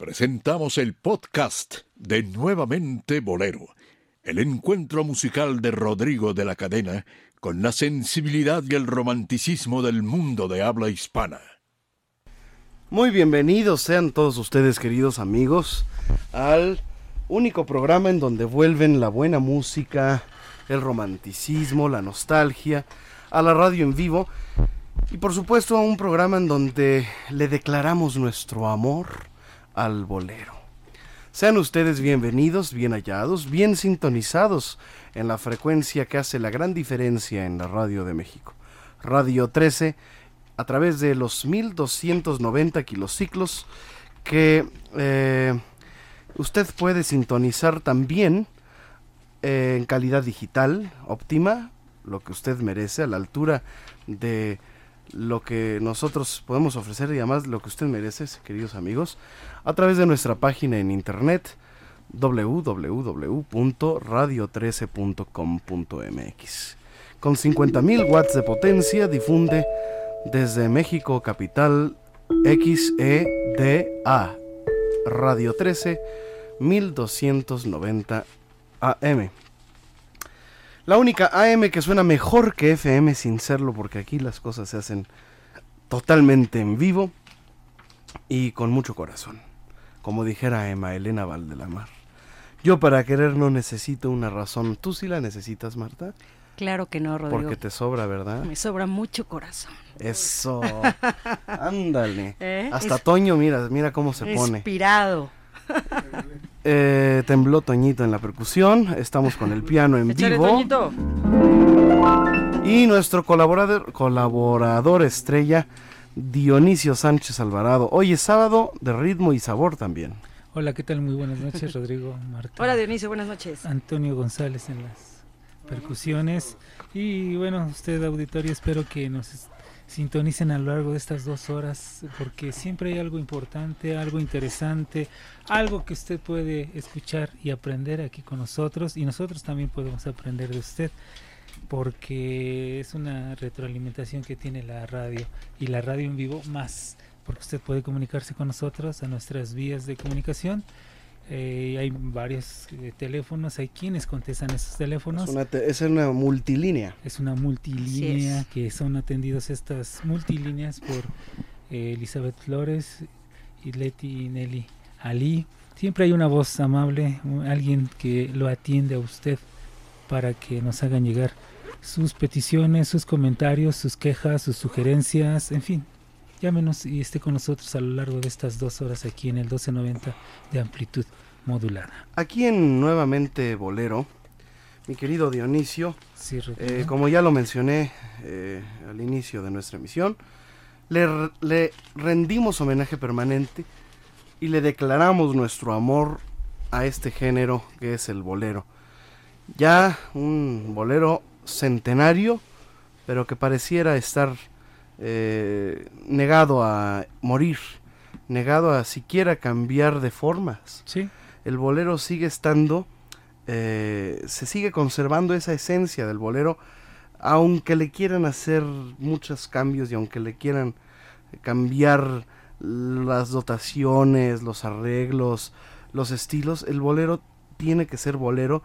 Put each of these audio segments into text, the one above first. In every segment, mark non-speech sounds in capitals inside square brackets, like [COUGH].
presentamos el podcast de Nuevamente Bolero, el encuentro musical de Rodrigo de la Cadena con la sensibilidad y el romanticismo del mundo de habla hispana. Muy bienvenidos sean todos ustedes, queridos amigos, al único programa en donde vuelven la buena música, el romanticismo, la nostalgia, a la radio en vivo y por supuesto a un programa en donde le declaramos nuestro amor al bolero. Sean ustedes bienvenidos, bien hallados, bien sintonizados en la frecuencia que hace la gran diferencia en la radio de México. Radio 13 a través de los 1290 kilociclos que eh, usted puede sintonizar también eh, en calidad digital óptima, lo que usted merece, a la altura de lo que nosotros podemos ofrecer y además lo que usted merece, queridos amigos, a través de nuestra página en internet www.radio13.com.mx. Con 50.000 watts de potencia difunde desde México Capital XEDA Radio 13 1290 AM. La única AM que suena mejor que FM sin serlo porque aquí las cosas se hacen totalmente en vivo y con mucho corazón. Como dijera Emma Elena Valdelamar. Yo para querer no necesito una razón. ¿Tú sí la necesitas, Marta? Claro que no, Rodrigo. Porque te sobra, ¿verdad? Me sobra mucho corazón. Eso. [LAUGHS] Ándale. ¿Eh? Hasta Toño, mira, mira cómo se pone. Inspirado. [LAUGHS] Eh, tembló Toñito en la percusión. Estamos con el piano en vivo. Y nuestro colaborador, colaborador estrella, Dionisio Sánchez Alvarado. Hoy es sábado de ritmo y sabor también. Hola, ¿qué tal? Muy buenas noches, Rodrigo, Marta. Hola, Dionisio, buenas noches. Antonio González en las percusiones. Y bueno, usted, auditorio, espero que nos sintonicen a lo largo de estas dos horas porque siempre hay algo importante, algo interesante, algo que usted puede escuchar y aprender aquí con nosotros y nosotros también podemos aprender de usted porque es una retroalimentación que tiene la radio y la radio en vivo más porque usted puede comunicarse con nosotros a nuestras vías de comunicación eh, hay varios eh, teléfonos, hay quienes contestan esos teléfonos. Es una, es una multilínea. Es una multilínea que son atendidos estas multilíneas por eh, Elizabeth Flores y Leti Nelly Ali. Siempre hay una voz amable, alguien que lo atiende a usted para que nos hagan llegar sus peticiones, sus comentarios, sus quejas, sus sugerencias, en fin, Llámenos y esté con nosotros a lo largo de estas dos horas aquí en el 1290 de amplitud modulada. Aquí en Nuevamente Bolero, mi querido Dionisio, eh, como ya lo mencioné eh, al inicio de nuestra emisión, le, le rendimos homenaje permanente y le declaramos nuestro amor a este género que es el bolero. Ya un bolero centenario, pero que pareciera estar eh, negado a morir, negado a siquiera cambiar de formas. Sí. El bolero sigue estando, eh, se sigue conservando esa esencia del bolero, aunque le quieran hacer muchos cambios y aunque le quieran cambiar las dotaciones, los arreglos, los estilos, el bolero tiene que ser bolero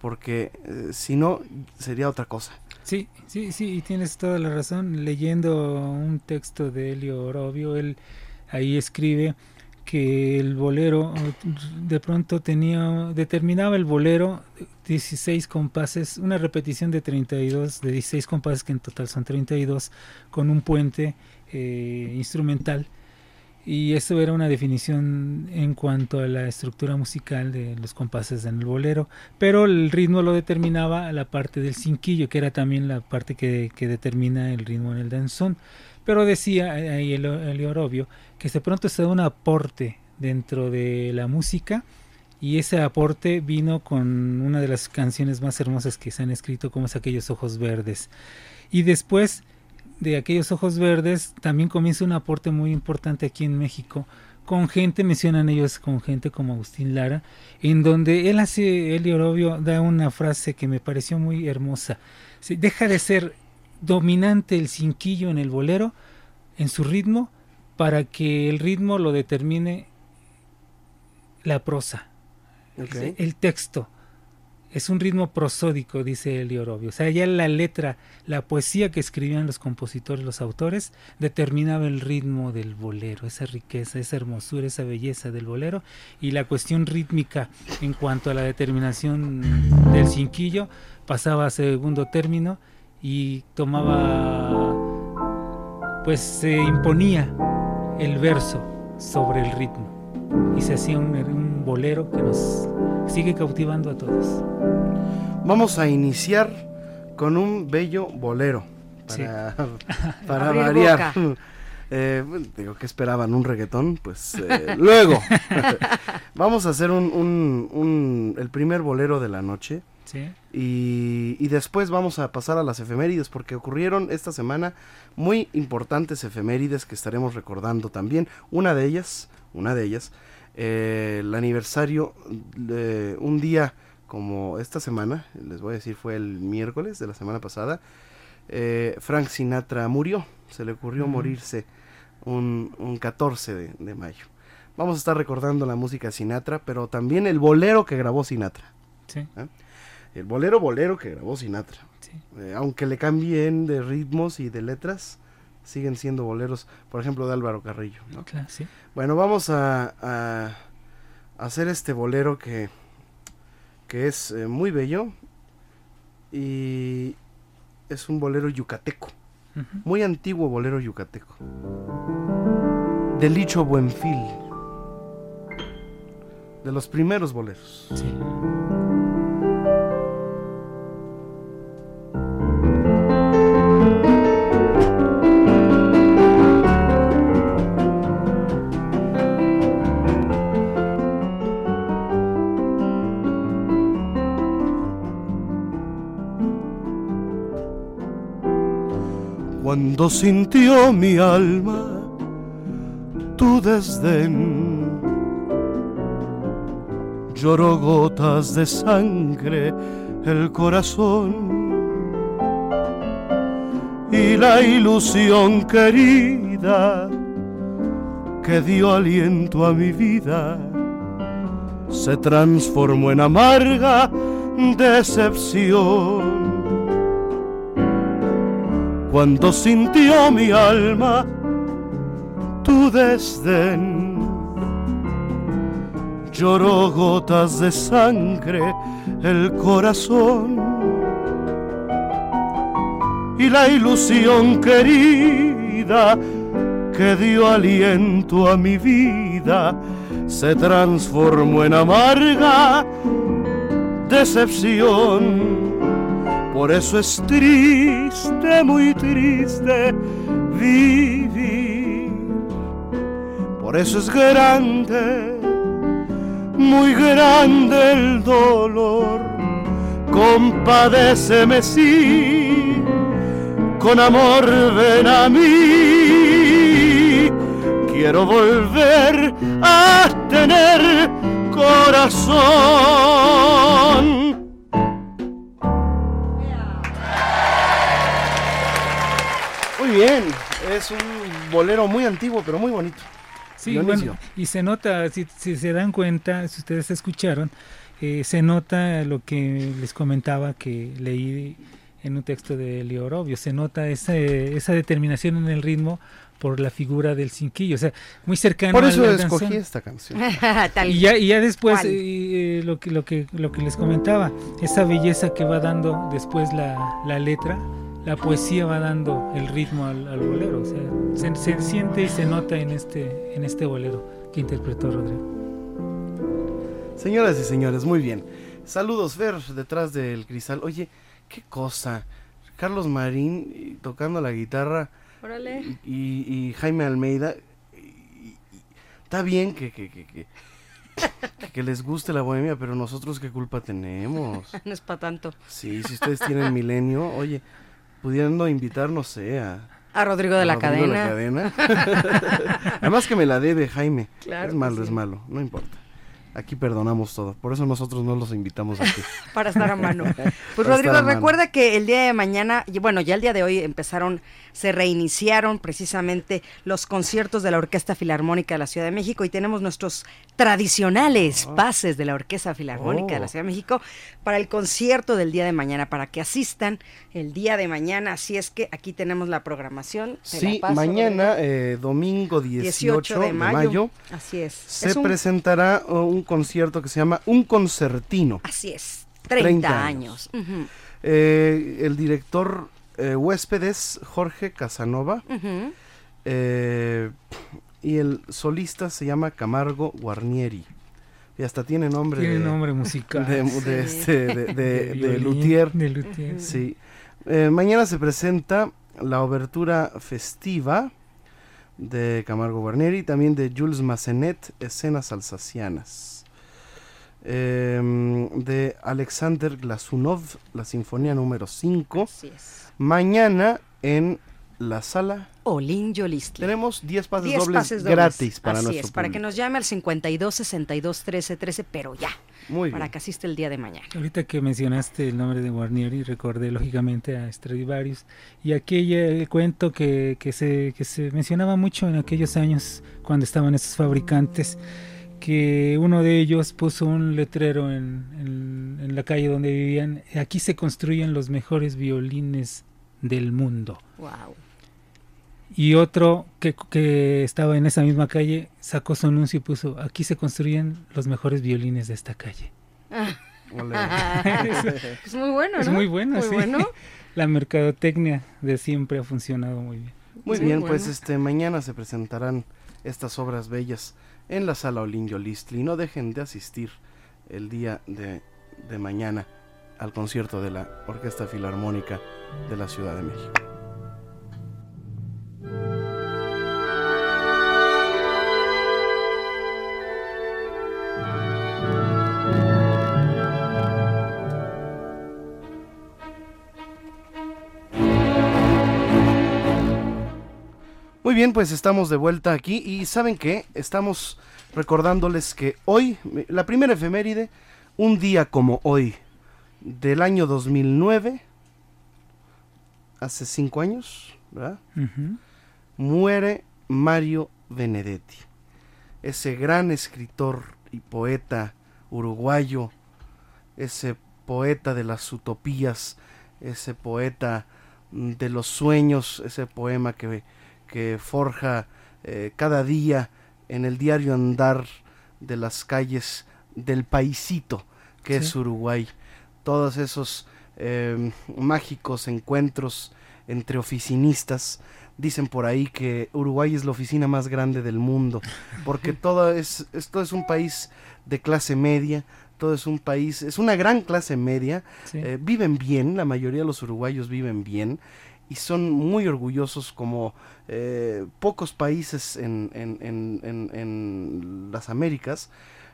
porque eh, si no sería otra cosa. Sí, sí, sí, y tienes toda la razón. Leyendo un texto de Helio Orobio, él ahí escribe que el bolero de pronto tenía determinaba el bolero 16 compases, una repetición de 32 de 16 compases que en total son 32 con un puente eh, instrumental y eso era una definición en cuanto a la estructura musical de los compases en el bolero, pero el ritmo lo determinaba la parte del cinquillo, que era también la parte que, determina el ritmo en el danzón. Pero decía ahí el, el Orobio que de pronto se da un aporte dentro de la música y ese aporte vino con una de las canciones más hermosas que se han escrito como es Aquellos Ojos Verdes. Y después de aquellos ojos verdes también comienza un aporte muy importante aquí en México con gente, mencionan ellos con gente como Agustín Lara, en donde él hace, Eli Orobio da una frase que me pareció muy hermosa. deja de ser dominante el cinquillo en el bolero, en su ritmo, para que el ritmo lo determine la prosa, el texto. Es un ritmo prosódico, dice Elio Orobio. O sea, ya la letra, la poesía que escribían los compositores, los autores, determinaba el ritmo del bolero, esa riqueza, esa hermosura, esa belleza del bolero. Y la cuestión rítmica en cuanto a la determinación del cinquillo pasaba a segundo término y tomaba, pues se imponía el verso sobre el ritmo. Y se hacía un, un bolero que nos sigue cautivando a todos. Vamos a iniciar con un bello bolero. Sí. Para, [LAUGHS] Abrir variar. [LAUGHS] Eh, digo, que esperaban? ¿Un reggaetón? Pues eh, luego. [LAUGHS] Vamos a hacer un, un- un- el primer bolero de la noche. ¿Sí? Y, y después vamos a pasar a las efemérides porque ocurrieron esta semana muy importantes efemérides que estaremos recordando también. Una de ellas, una de ellas, eh, el aniversario de un día como esta semana, les voy a decir fue el miércoles de la semana pasada, eh, Frank Sinatra murió, se le ocurrió morirse un, un 14 de, de mayo. Vamos a estar recordando la música de Sinatra, pero también el bolero que grabó Sinatra. Sí, El bolero bolero que grabó Sinatra. sí. Eh, aunque le cambien de ritmos y de letras, siguen siendo boleros, por ejemplo, de Álvaro Carrillo. ¿no? Claro, sí. Bueno, vamos a, a hacer este bolero que, que es eh, muy bello y es un bolero yucateco, muy antiguo bolero yucateco. Del Licho Buenfil, de los primeros boleros. Sí. Cuando sintió mi alma tu desdén, lloró gotas de sangre el corazón y la ilusión querida que dio aliento a mi vida se transformó en amarga decepción cuando sintió mi alma tu desdén. Lloró gotas de sangre el corazón y la ilusión querida que dio aliento a mi vida se transformó en amarga decepción. Por eso es triste, muy triste vivir. Por eso es grande, muy grande el dolor. Compadéceme sí, con amor ven a mí. Quiero volver a tener corazón. Bien, es un bolero muy antiguo, pero muy bonito. Sí, bueno, y se nota, si, si se dan cuenta, si ustedes escucharon, eh, se nota lo que les comentaba que leí en un texto de Orobio, se nota esa, esa determinación en el ritmo por la figura del cinquillo, o sea, muy cercano Por a eso la escogí canción. esta canción. [LAUGHS] Y ya, y ya después eh, eh, lo, que, lo, que, lo que les comentaba, esa belleza que va dando después la, la letra, la poesía va dando el ritmo al, al bolero, o sea, se, se siente y se nota en este, en este bolero que interpretó Rodrigo. Señoras y señores, muy bien. Saludos, Fer, detrás del cristal. Oye, qué cosa. Carlos Marín y- tocando la guitarra Órale. y, y Jaime Almeida. y- y- Está bien que, que, que, que, que les guste la bohemia, pero nosotros qué culpa tenemos. [LAUGHS] No es para tanto. Sí, si ustedes tienen milenio, oye, pudiendo invitar, no sé, a... A Rodrigo de a la Rodrigo de Cadena. Cadena. [LAUGHS] Además que me la debe Jaime. Claro es malo, sí. es malo, no importa. Aquí perdonamos todo. Por eso nosotros no los invitamos aquí. [LAUGHS] para estar a mano. Pues Rodrigo, mano. recuerda que el día de mañana, y bueno, ya el día de hoy empezaron, se reiniciaron precisamente los conciertos de la Orquesta Filarmónica de la Ciudad de México y tenemos nuestros tradicionales pases de la Orquesta Filarmónica de la Oh. Ciudad de México para el concierto del día de mañana, para que asistan el día de mañana. Así es que aquí tenemos la programación. Te la Sí, paso, mañana, eh, domingo 18, 18 de mayo. Así es. se Es un- presentará uh, un concierto que se llama Un Concertino. Así es. 30, 30 años. Eh, el director eh, huésped es Jorge Casanova eh, y el solista se llama Camargo Guarnieri. Y hasta tiene nombre Tiene de, nombre musical. de, Sí. de este, de, [LAUGHS] de- de violín, luthier. de luthier. Sí. Eh, mañana se presenta la obertura festiva de Camargo Guarnieri, también de Jules Massenet, Escenas Alsacianas. Em, de Alexander Glasunov, la Sinfonía número 5. Así es. Mañana en la sala Olin Yolistli. tenemos 10 pases 10 dobles pases dobles. gratis para Así nuestro es, para que nos llame al 52 62 13 13, pero ya, Muy para bien. que asista el día de mañana. Ahorita que mencionaste el nombre de Guarnieri, recordé lógicamente a Stradivarius y aquel cuento que, que, se, que se mencionaba mucho en aquellos años cuando estaban esos fabricantes, que uno de ellos puso un letrero en, en- en la calle donde vivían, aquí se construyen los mejores violines del mundo. Wow. Y otro que, que estaba en esa misma calle sacó su anuncio y puso, aquí se construyen los mejores violines de esta calle. [LAUGHS] Ole. es muy bueno, ¿no? Es muy bueno, Muy sí. bueno. [LAUGHS] La mercadotecnia de siempre ha funcionado muy bien. Muy bien, bueno. pues este mañana se presentarán estas obras bellas en la sala Olinio Listli. No dejen de asistir el día de, de mañana al concierto de la Orquesta Filarmónica de la Ciudad de México. Muy bien, pues estamos de vuelta aquí y saben que estamos recordándoles que hoy, la primera efeméride, un día como hoy, del año 2009, hace cinco años, ¿verdad? Muere Mario Benedetti, ese gran escritor y poeta uruguayo, ese poeta de las utopías, ese poeta de los sueños, ese poema que, que forja eh, cada día en el diario andar de las calles del paisito que es. Uruguay. Todos esos eh, mágicos encuentros entre oficinistas. Dicen por ahí que Uruguay es la oficina más grande del mundo, porque [LAUGHS] todo es, esto es un país de clase media, todo es un país, es una gran clase media, Sí. eh, viven bien, la mayoría de los uruguayos viven bien y son muy orgullosos como eh, pocos países en, en- en- en- las Américas.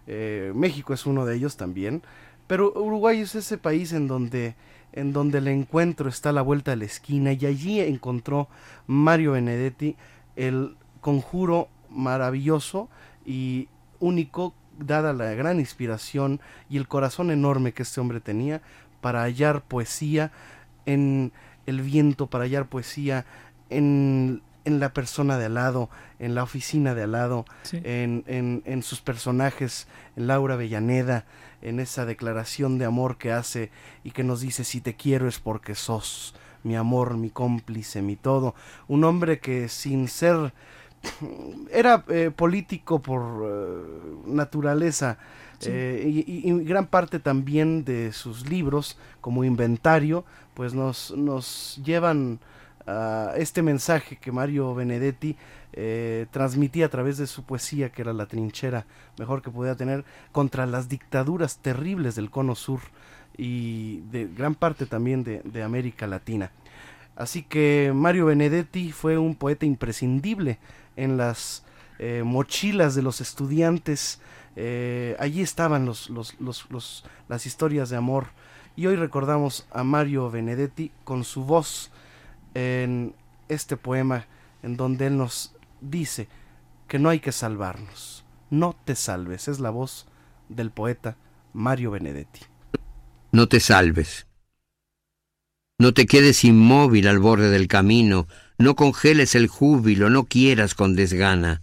Eh, México es uno de ellos también, pero Uruguay es ese país en donde, en donde el encuentro está a la vuelta de la esquina y allí encontró Mario Benedetti el conjuro maravilloso y único dada la gran inspiración y el corazón enorme que este hombre tenía para hallar poesía en el viento, para hallar poesía en, en la persona de al lado, en la oficina de al lado, Sí. en, en, en sus personajes, en Laura Avellaneda, en esa declaración de amor que hace y que nos dice si te quiero es porque sos mi amor, mi cómplice, mi todo. Un hombre que sin ser [CLEARS THROAT] era eh, político por eh, naturaleza Eh, y gran parte también de sus libros como inventario pues nos, nos llevan a este mensaje que Mario Benedetti eh, transmitía a través de su poesía que era la trinchera mejor que podía tener contra las dictaduras terribles del cono sur y de gran parte también de, de América Latina. Así que Mario Benedetti fue un poeta imprescindible en las eh, mochilas de los estudiantes. Eh, allí estaban los, los- los- las historias de amor. Y hoy recordamos a Mario Benedetti con su voz en este poema en donde él nos dice que no hay que salvarnos. No te salves. Es la voz del poeta Mario Benedetti. No te salves. No te quedes inmóvil al borde del camino, no congeles el júbilo, no quieras con desgana,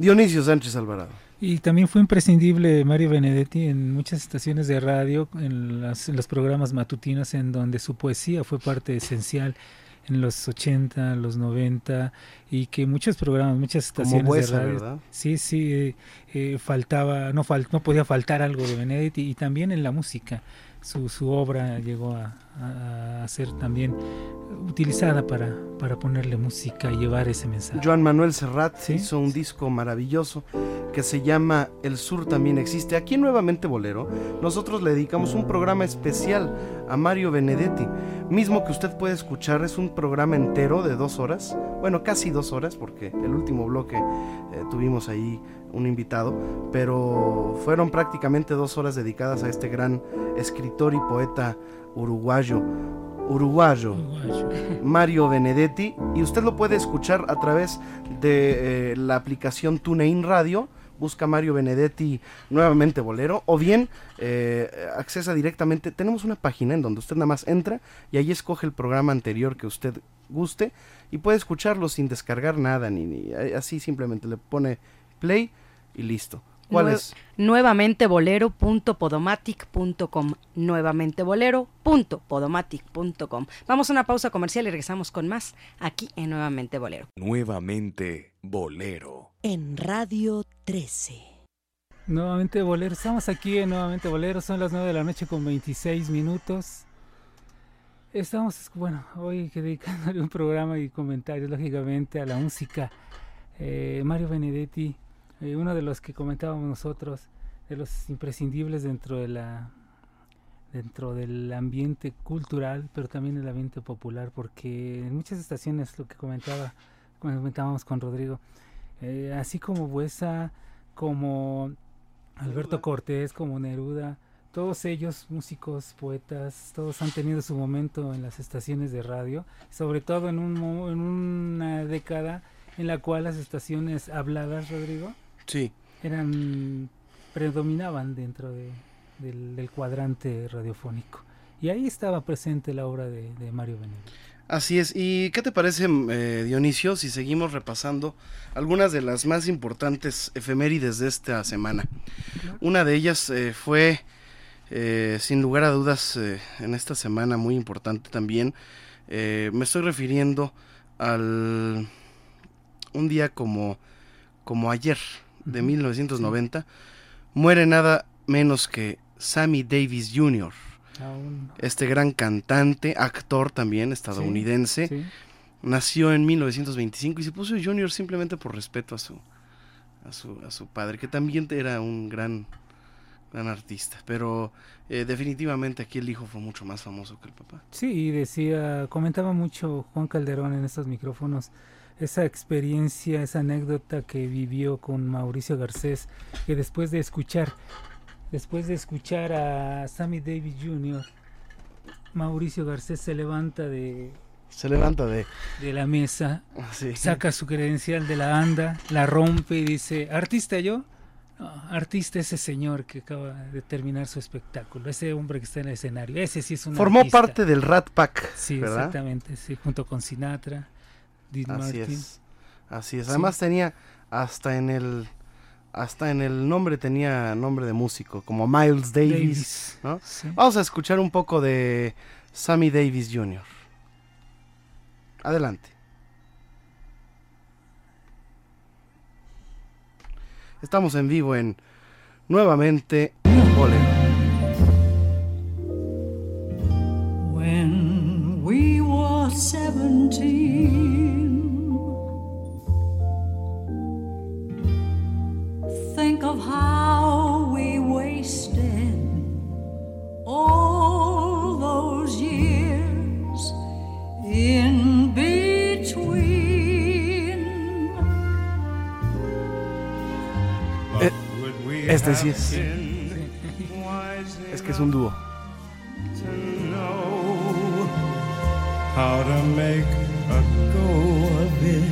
Dionisio Sánchez Alvarado. Y también fue imprescindible Mario Benedetti en muchas estaciones de radio, en, los programas matutinos, en donde su poesía fue parte esencial en los 80, los 90 y que muchos programas, muchas estaciones de radio, ¿verdad? sí, sí, eh, eh, faltaba, no, fal, no podía faltar algo de Benedetti y también en la música su, su obra llegó a, ser también utilizada para, para ponerle música y llevar ese mensaje. Joan Manuel Serrat hizo un disco maravilloso que se llama El Sur también existe. Aquí Nuevamente Bolero nosotros le dedicamos un programa especial a Mario Benedetti, mismo que usted puede escuchar, es un programa entero de dos horas, bueno, casi dos horas, porque el último bloque eh, tuvimos ahí un invitado, pero fueron prácticamente dos horas dedicadas a este gran escritor y poeta uruguayo, uruguayo, Mario Benedetti, y usted lo puede escuchar a través de eh, la aplicación TuneIn Radio, busca Mario Benedetti nuevamente Bolero, o bien eh, accesa directamente, tenemos una página en donde usted nada más entra y ahí escoge el programa anterior que usted guste y puede escucharlo sin descargar nada, ni, ni así simplemente le pone play y listo. ¿Cuál es? Nuevamente bolero.podomatic.com. Nuevamente bolero.podomatic.com. Vamos a una pausa comercial y regresamos con más aquí en Nuevamente Bolero. Nuevamente Bolero. En Radio 13. Nuevamente Bolero. Estamos aquí en Nuevamente Bolero. Son las 9 de la noche con 26 minutos. Estamos, bueno, hoy dedicándole un programa y comentarios, lógicamente, a la música. Eh, Mario Benedetti eh, uno de los que comentábamos nosotros, de los imprescindibles dentro de la dentro del ambiente cultural, pero también el ambiente popular, porque en muchas estaciones lo que comentaba, comentábamos con Rodrigo, eh, así como Buesa, como Alberto Cortés, como Neruda, todos ellos, músicos, poetas, todos han tenido su momento en las estaciones de radio, sobre todo en, un, en una década en la cual las estaciones habladas, Rodrigo, Sí. Eran, predominaban dentro del, cuadrante radiofónico. Y ahí estaba presente la obra de, Mario Benedetti. Así es. ¿Y qué te parece, eh, Dionisio, si seguimos repasando algunas de las más importantes efemérides de esta semana? Una de ellas eh, fue, eh, sin lugar a dudas, en esta semana muy importante también. me estoy refiriendo al un día como, como ayer, de 1990, muere nada menos que Sammy Davis Jr., este gran cantante, actor también estadounidense. Nació en 1925 y se puso Junior simplemente por respeto a su, a su, a su padre, que también era un gran, gran artista. Pero eh, definitivamente aquí el hijo fue mucho más famoso que el papá. Sí, y decía, comentaba mucho Juan Calderón en estos micrófonos esa experiencia, esa anécdota que vivió con Mauricio Garcés, que después de escuchar, después de escuchar a Sammy Davis Jr., Mauricio Garcés se levanta de se levanta de, de la mesa, saca su credencial de la anda, la rompe y dice, ¿artista yo? artista ese señor que acaba de terminar su espectáculo, ese hombre que está en el escenario, ese sí es un Formó parte del Rat Pack. Sí, exactamente, sí, junto con Sinatra así es. Así es. Además tenía hasta en el hasta en el nombre tenía nombre de músico, como Miles Davis, Vamos a escuchar un poco de Sammy Davis Jr. Adelante. Estamos en vivo en nuevamente Bolero. When we were 17, in between. Eh, este sí es. Es que es un dúo. how to make a go of it.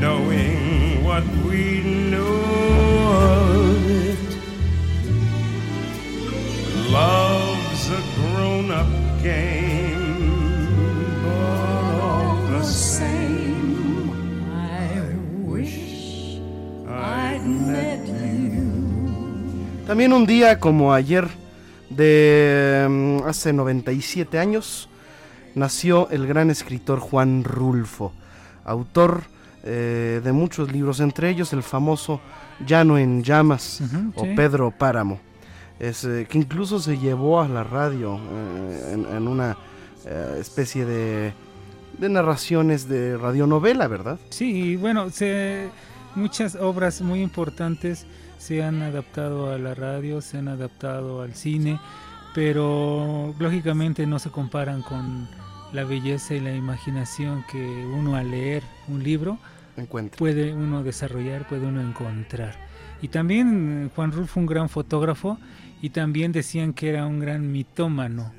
Knowing what we know of it. Love's a grown up game, but all the same, I wish I'd met you. También un día como ayer de mm, hace 97 años nació el gran escritor Juan Rulfo, autor eh, de muchos libros, entre ellos el famoso Llano en Llamas o sí. Pedro Páramo, es, eh, que incluso se llevó a la radio eh, en, en una eh, especie de, de narraciones de radionovela, ¿verdad? Sí, bueno, se, muchas obras muy importantes se han adaptado a la radio, se han adaptado al cine, pero lógicamente no se comparan con la belleza y la imaginación que uno al leer un libro puede uno desarrollar, puede uno encontrar. Y también Juan Rulfo un gran fotógrafo y también decían que era un gran mitómano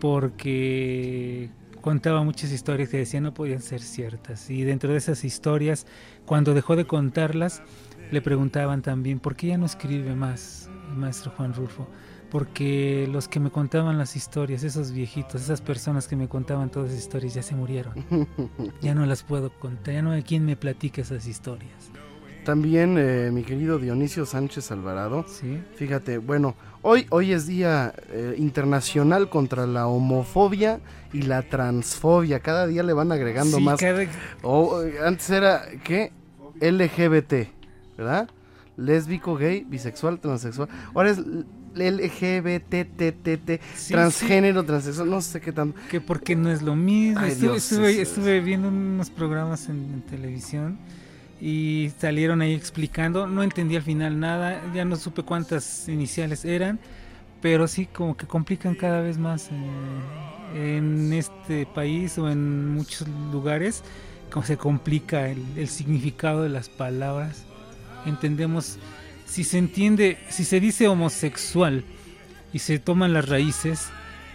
porque contaba muchas historias que decían no podían ser ciertas. Y dentro de esas historias, cuando dejó de contarlas, le preguntaban también, ¿por qué ya no escribe más, el maestro Juan Rulfo? Porque los que me contaban las historias, esos viejitos, esas personas que me contaban todas esas historias, ya se murieron. [LAUGHS] Ya no las puedo contar, ya no hay quien me platique esas historias. También eh, mi querido Dionisio Sánchez Alvarado, ¿Sí? Fíjate, bueno, hoy, hoy es día eh, internacional contra la homofobia y la transfobia. Cada día le van agregando Sí, más. cada- antes era, ¿qué? LGBT, ¿verdad? Lésbico, gay, bisexual, transexual. Ahora es LGBTTT, Sí, transgénero, transexual, no sé qué tanto. que porque no es lo mismo. Ay, estuve, Dios, estuve, es- estuve viendo unos programas en, en televisión y salieron ahí explicando. No entendí al final nada, ya no supe cuántas iniciales eran, pero sí como que complican cada vez más eh, en este país o en muchos lugares. Como se complica el, el significado de las palabras. Entendemos, si se entiende, si se dice homosexual y se toman las raíces,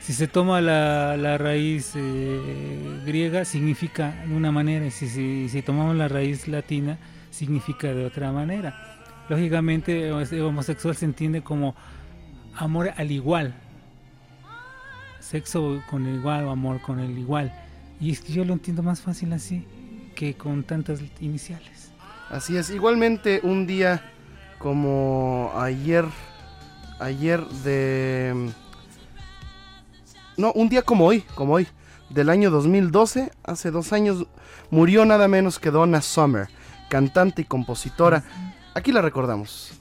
si se toma la, la raíz eh, griega, significa de una manera, y si, si, si tomamos la raíz latina, significa de otra manera. Lógicamente, homosexual se entiende como amor al igual, sexo con el igual o amor con el igual. Y es que yo lo entiendo más fácil así que con tantas iniciales. Así es, igualmente un día como ayer, ayer de... No, un día como hoy, como hoy, del año 2012, hace dos años, murió nada menos que Donna Summer, cantante y compositora. Aquí la recordamos.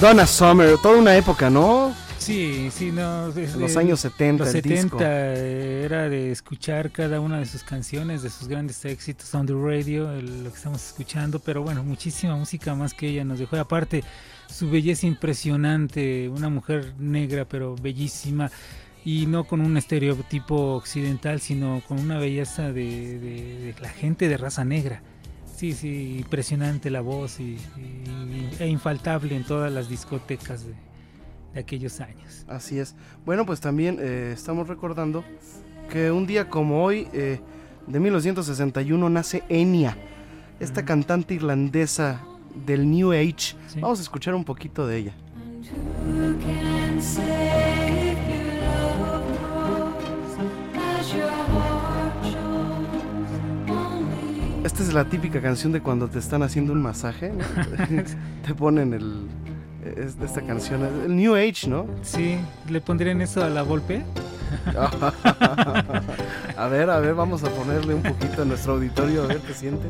Donna Summer, toda una época, ¿no? Sí, sí, no. es Los años 70, Los el 70 disco. eh, era de escuchar cada una de sus canciones, de sus grandes éxitos on the radio, el- lo que estamos escuchando, pero bueno, muchísima música más que ella nos dejó. Y aparte, su belleza impresionante, una mujer negra pero bellísima y no con un estereotipo occidental, sino con una belleza de, de- de la gente de raza negra. Sí, sí, impresionante la voz y, y- e infaltable en todas las discotecas de, de aquellos años. Así es. Bueno, pues también eh, estamos recordando que un día como hoy, eh, de 1961 nace Enya, esta cantante irlandesa del New Age. Sí. Vamos a escuchar un poquito de ella. Esta es la típica canción de cuando te están haciendo un masaje. ¿no? [LAUGHS] te ponen el, es- esta canción, el New Age, ¿no? Sí, le pondrían eso a la golpe. [LAUGHS] a ver, a ver, vamos a ponerle un poquito a nuestro auditorio, a ver qué siente.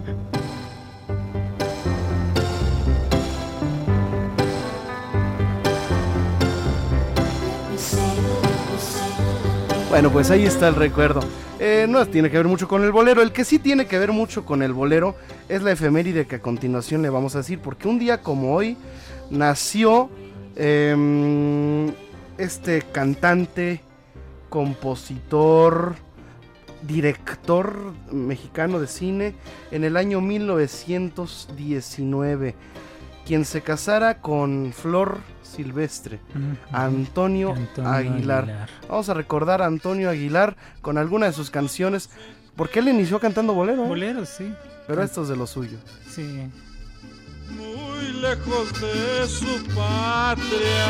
Bueno, pues ahí está el recuerdo. Eh, no tiene que ver mucho con el bolero. El que sí tiene que ver mucho con el bolero es la efeméride que a continuación le vamos a decir. Porque un día como hoy nació em, este cantante, compositor, director mexicano de cine en el año 1919. Quien se casara con Flor Silvestre. Antonio, Antonio Aguilar. Vamos a recordar a Antonio Aguilar con alguna de sus canciones. Porque él inició cantando bolero, ¿eh? Bolero, sí. pero esto es de lo suyo. Sí. muy lejos de su patria.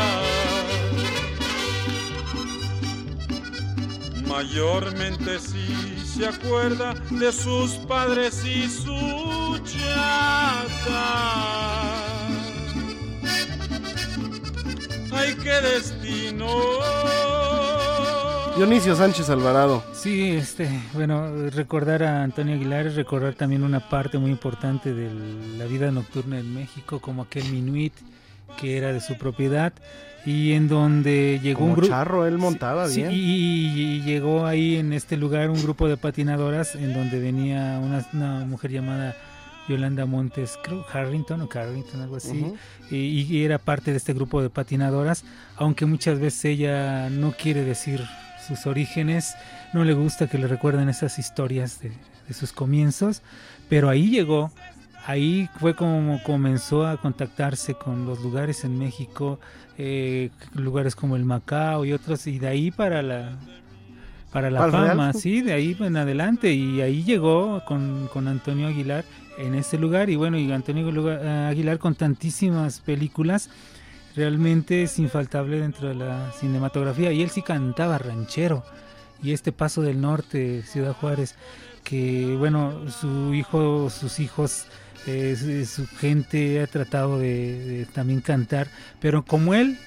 Mayormente si se acuerda de sus padres y su chata. Ay, qué destino. Dionisio Sánchez Alvarado. Sí, este, bueno, recordar a Antonio Aguilar es recordar también una parte muy importante de la vida nocturna en México, como aquel minuit que era de su propiedad y en donde llegó un Como grupo. charro, él montaba Sí, bien. y, y- y llegó ahí en este lugar un grupo de patinadoras en donde venía una, una mujer llamada Yolanda Montes, creo Harrington o Carrington, algo así, y, y era parte de este grupo de patinadoras, aunque muchas veces ella no quiere decir sus orígenes, no le gusta que le recuerden esas historias de, de sus comienzos, pero ahí llegó, ahí fue como comenzó a contactarse con los lugares en México, eh, lugares como el Macao y otros, y de ahí para la para la ¿Para el fama, Real? sí, de ahí en adelante, y ahí llegó con, con Antonio Aguilar en ese lugar, y bueno, y Antonio eh, Aguilar con tantísimas películas, realmente es infaltable dentro de la cinematografía, y él sí cantaba ranchero, y este Paso del Norte, Ciudad Juárez, que bueno, su hijo, sus hijos, eh, su, gente ha tratado de, también cantar, pero como él,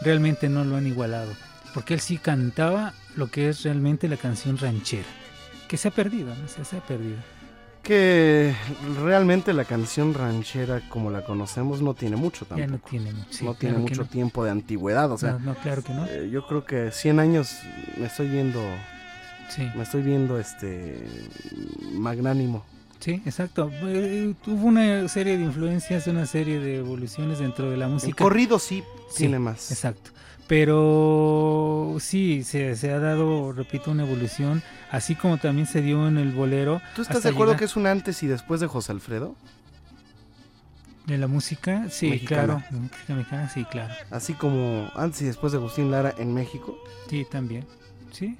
realmente no lo han igualado, porque él sí cantaba lo que es realmente la canción ranchera, que se ha perdido, se ha perdido. Que realmente la canción ranchera como la conocemos no tiene mucho Ya tampoco. no tiene mucho. sí, no tiene claro que mucho no. tiempo de antigüedad, o sea, no, no, claro que no. eh, yo creo que 100 años me estoy viendo, Sí, me estoy viendo este magnánimo. sí, exacto. Eh, Tuvo una serie de influencias, una serie de evoluciones dentro de la El música. corrido sí, Sí, tiene más. Exacto. Pero sí, se, se ha dado, repito, una evolución, así como también se dio en el bolero. ¿Tú estás de acuerdo llegar- que es un antes y después de José Alfredo? De la música, sí, Mexicana. claro. La música mexicana, sí, claro. Así como antes y después de Agustín Lara en México. Sí, también. Sí,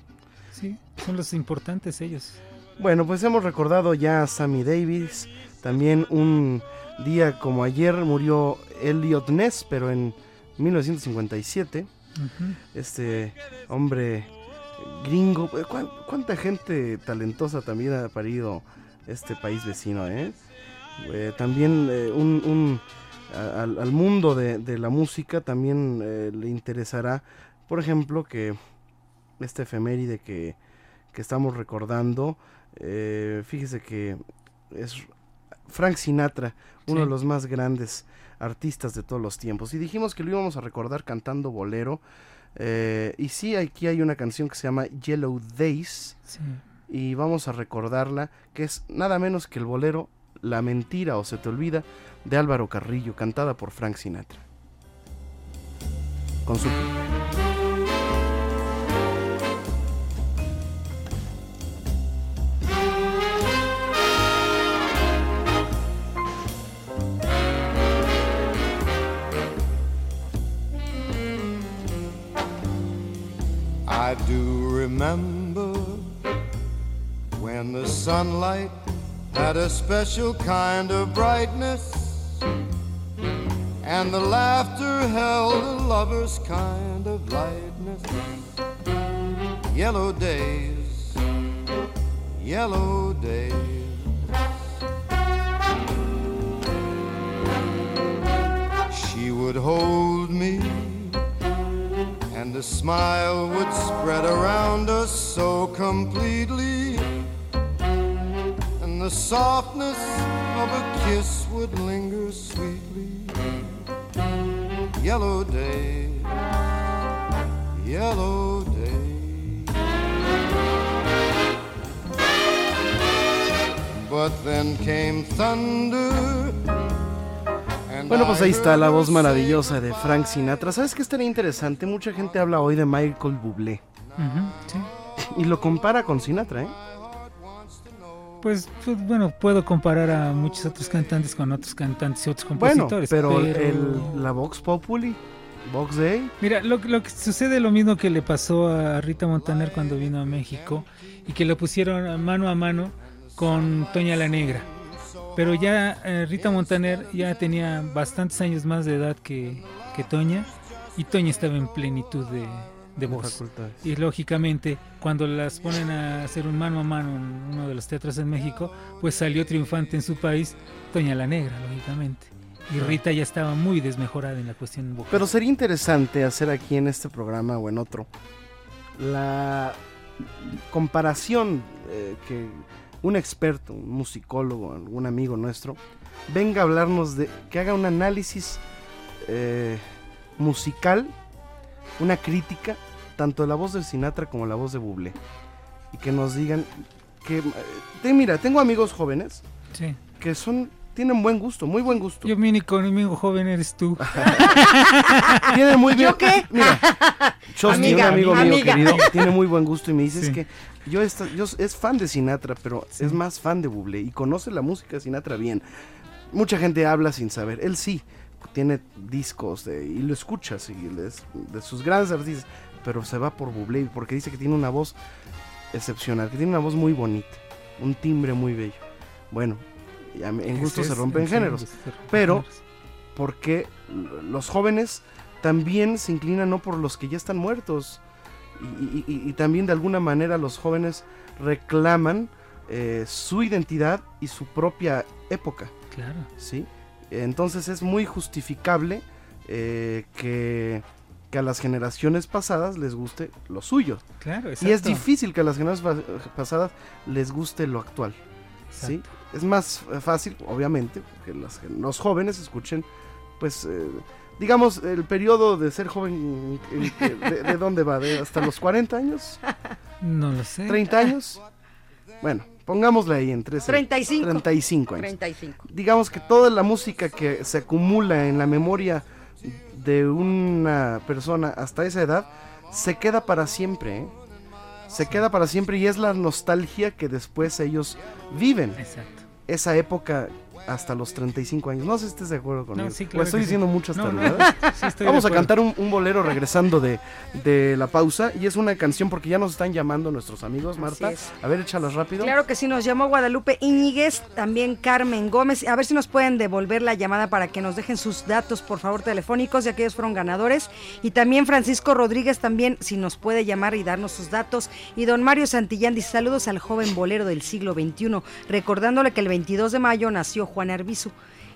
sí, son los importantes ellos. Bueno, pues hemos recordado ya a Sammy Davis. También un día como ayer murió Elliot Ness, pero en 1957. Este hombre gringo. ¿cuán- ¿Cuánta gente talentosa también ha parido este país vecino? eh? Eh, también eh, un, un- al, al mundo de, de la música también eh, le interesará, por ejemplo, que este efeméride que, que estamos recordando, fíjese que es Frank Sinatra, uno Sí. de los más grandes artistas de todos los tiempos. Y dijimos que lo íbamos a recordar cantando bolero. eh, y sí, aquí hay una canción que se llama Yellow Days. Sí. Y vamos a recordarla, que es nada menos que el bolero La mentira o se te olvida de Álvaro Carrillo, cantada por Frank Sinatra. Con su... I do remember when the sunlight had a special kind of brightness, and the laughter held a lover's kind of lightness. Yellow days, yellow days. She would hold me, and a smile would spread around us so completely. And the softness of a kiss would linger sweetly. Yellow day, yellow day. But then came thunder. Bueno, pues ahí está la voz maravillosa de Frank Sinatra. ¿Sabes qué estaría interesante? Mucha gente habla hoy de Michael Bublé sí. y lo compara con Sinatra, ¿eh? Pues, pues, bueno, puedo comparar a muchos otros cantantes con otros cantantes y otros Bueno, compositores. pero, el- la Vox Populi, Vox Day, Mira, lo, lo que sucede lo mismo que le pasó a Rita Montaner cuando vino a México y que lo pusieron mano a mano con Toña la Negra. Pero ya eh, Rita Montaner ya tenía bastantes años más de edad que, que Toña y Toña estaba en plenitud de, de voz. Y lógicamente, cuando las ponen a hacer un mano a mano en uno de los teatros en México, pues salió triunfante en su país Toña la Negra, lógicamente. Y Rita ya estaba muy desmejorada en la cuestión vocal. Pero sería interesante hacer aquí en este programa o en otro la comparación eh, que un experto, un musicólogo, algún amigo nuestro, venga a hablarnos de, que haga un análisis eh, musical, una crítica, tanto de la voz de Sinatra como la voz de Bublé. Y que nos digan que, eh, te- mira, tengo amigos jóvenes Sí. que son, tienen buen gusto, muy buen gusto. Yo, mi único enemigo joven eres tú. [LAUGHS] Tiene muy bien. ¿Yo qué? Mira, [LAUGHS] Chosky, Amiga, un amigo mío amiga. querido, tiene muy buen gusto y me dice Sí. es que yo, esta- yo es fan de Sinatra, pero Sí. es más fan de Bublé y conoce la música de Sinatra bien. Mucha gente habla sin saber. Él sí tiene discos de- y lo escuchas y es de sus grandes artistas, pero se va por Bublé porque dice que tiene una voz excepcional, que tiene una voz muy bonita, un timbre muy bello. Bueno, en gusto se rompen géneros. se rompen pero- géneros. porque los jóvenes también se inclinan no por los que ya están muertos y, y- y- y también de alguna manera los jóvenes reclaman eh, su identidad y su propia época, Claro. ¿sí? Entonces es muy justificable eh, que, que a las generaciones pasadas les guste lo suyo Claro, y es exacto. difícil que a las generaciones pa- pasadas les guste lo actual. ¿sí? Es más eh, fácil, obviamente, que las- los jóvenes escuchen, pues, eh, digamos, el periodo de ser joven, eh, de, de dónde va? ¿De ¿Hasta los 40 años? No lo sé. ¿30 años? Bueno, pongámosle ahí en 13, 35. 35 años. 35. Digamos que toda la música que se acumula en la memoria de una persona hasta esa edad se queda para siempre, ¿eh? Se queda para siempre y es la nostalgia que después ellos viven. Exacto. Esa época hasta los 35 años. No sé si estés de acuerdo conmigo. No, sí, o claro estoy que sí. diciendo mucho hasta No, no, [LAUGHS] sí estoy de Vamos a cantar un, un bolero regresando de, de la pausa. Y es una canción porque ya nos están llamando nuestros amigos, Marta. A ver, échalas rápido. Claro que sí, nos llamó Guadalupe Íñiguez, también Carmen Gómez. A ver si nos pueden devolver la llamada para que nos dejen sus datos, por favor, telefónicos, ya que ellos fueron ganadores. Y también Francisco Rodríguez, también, si nos puede llamar y darnos sus datos. Y don Mario Santillán dice saludos al joven bolero del siglo XXI, recordándole que el 22 de mayo nació Juan Arbizu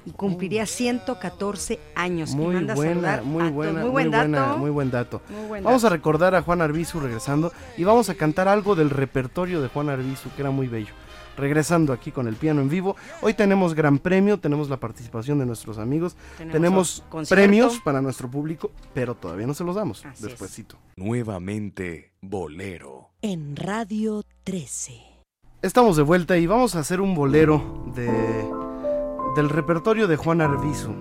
y cumpliría 114 años. Muy buena, muy buena, muy muy buen buena, dato. muy buen dato. Muy buen Vamos a recordar a Juan Arbizu regresando y vamos a cantar algo del repertorio de Juan Arbizu que era muy bello. Regresando aquí con el piano en vivo. Hoy tenemos gran premio, tenemos la participación de nuestros amigos, Tenemos premios para nuestro público, pero todavía no se los damos. Así es. Despuésito. Nuevamente, Bolero. En Radio 13. Estamos de vuelta y vamos a hacer un bolero de, del repertorio de Juan Arbizu.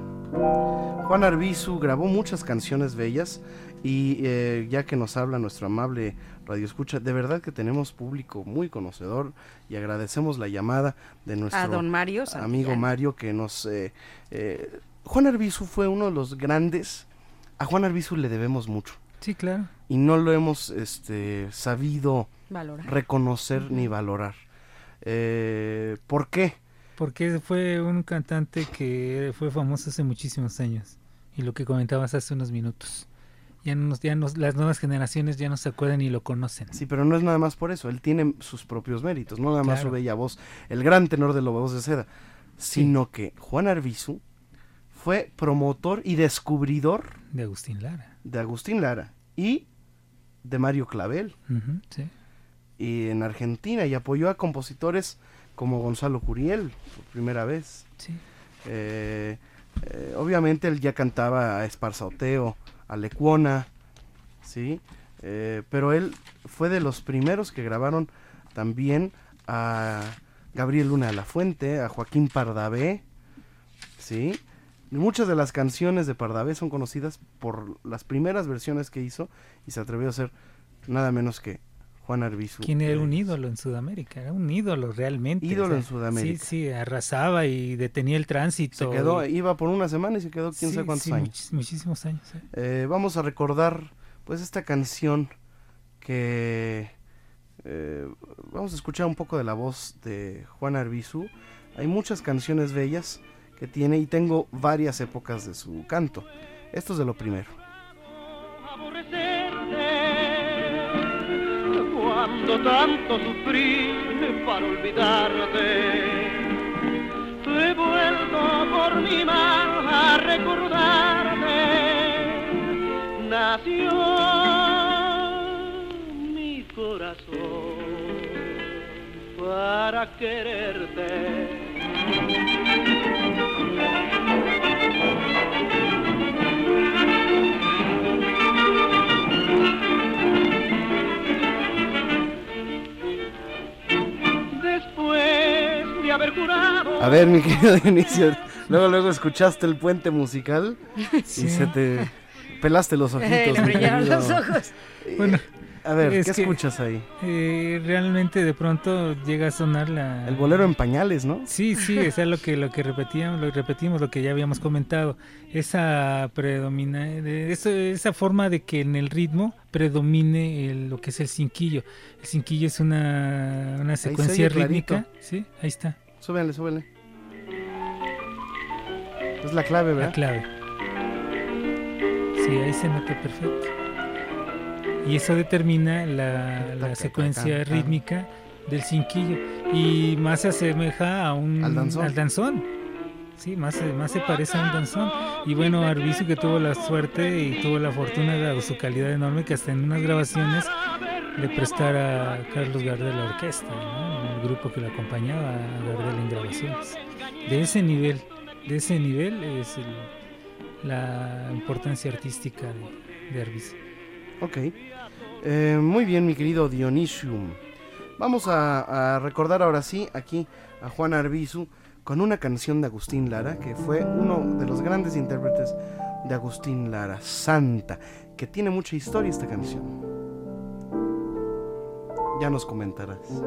Juan Arbizu grabó muchas canciones bellas y eh, ya que nos habla nuestro amable Radio Escucha, de verdad que tenemos público muy conocedor y agradecemos la llamada de nuestro A don Mario amigo. Mario que nos... eh, eh, Juan Arbizu fue uno de los grandes, a Juan Arbizu le debemos mucho Sí, claro. y no lo hemos este, sabido Valorar. reconocer ni valorar. Eh, ¿Por qué? Porque fue un cantante que fue famoso hace muchísimos años. Y lo que comentabas hace unos minutos. Ya, no, nos- ya nos- las nuevas generaciones ya no se acuerdan ni lo conocen. Sí, pero no es nada más por eso. Él tiene sus propios méritos, no nada más Claro. su bella voz, el gran tenor de la voz de seda, sino que Juan Arbizu fue promotor y descubridor De Agustín Lara. de Agustín Lara y de Mario Clavel sí. y en Argentina y apoyó a compositores como Gonzalo Curiel por primera vez. Sí. Eh, eh, obviamente él ya cantaba a Esparza Oteo, a Lecuona, ¿sí? Eh, pero él fue de los primeros que grabaron también a Gabriel Luna de la Fuente, a Joaquín Pardavé, ¿sí? Muchas de las canciones de Pardavé son conocidas por las primeras versiones que hizo y se atrevió a hacer nada menos que Juan Arbizu. ¿Quién era un ídolo en Sudamérica? Era un ídolo realmente. Ídolo en Sudamérica. Sí, sí, arrasaba y detenía el tránsito. Se quedó, y- iba por una semana y se quedó quién Sí, sabe cuántos sí, años. muchis- muchísimos años. eh. Eh, vamos a recordar pues esta canción que eh, vamos a escuchar un poco de la voz de Juan Arbizu. Hay muchas canciones bellas que tiene y tengo varias épocas de su canto. Esto es de lo primero. Cuando tanto sufrí para olvidarte, he vuelto por mi mal a recordarte. Nació mi corazón para quererte. Haber jurado. A ver, mi querido [LAUGHS] Dionisio, luego luego escuchaste el puente musical Sí. y se te pelaste los ojitos. Eh, le brillaron los ojos. Bueno, A ver, es ¿qué que, escuchas ahí? eh, realmente de pronto llega a sonar la... El bolero en pañales, ¿no? Sí, sí, es lo que lo que repetíamos, lo repetimos, lo que ya habíamos comentado, esa predomina, esa forma de que en el ritmo predomine el- lo que es el cinquillo. El cinquillo es una, una se secuencia clarito. rítmica, sí, ahí está, Súbele, súbele. Es la clave, la ¿verdad? clave. Sí, ahí se nota perfecto. Y eso determina la, la secuencia rítmica del cinquillo y más se asemeja a un Al danzón. danzón. Sí, más, más se parece a un danzón. Y bueno, Arbizu que tuvo la suerte y tuvo la fortuna, dado su calidad enorme, que hasta en unas grabaciones le prestara a Carlos Gardel la orquesta, ¿no? el grupo que lo acompañaba a Gardel en grabaciones. De ese nivel, de ese nivel es la importancia artística de, de Arbizu. Ok. Eh, muy bien, mi querido Dionisium. Vamos a, a recordar ahora sí aquí a Juan Arbizu con una canción de Agustín Lara, que fue uno de los grandes intérpretes de Agustín Lara, Santa, que tiene mucha historia esta canción. Ya nos comentarás.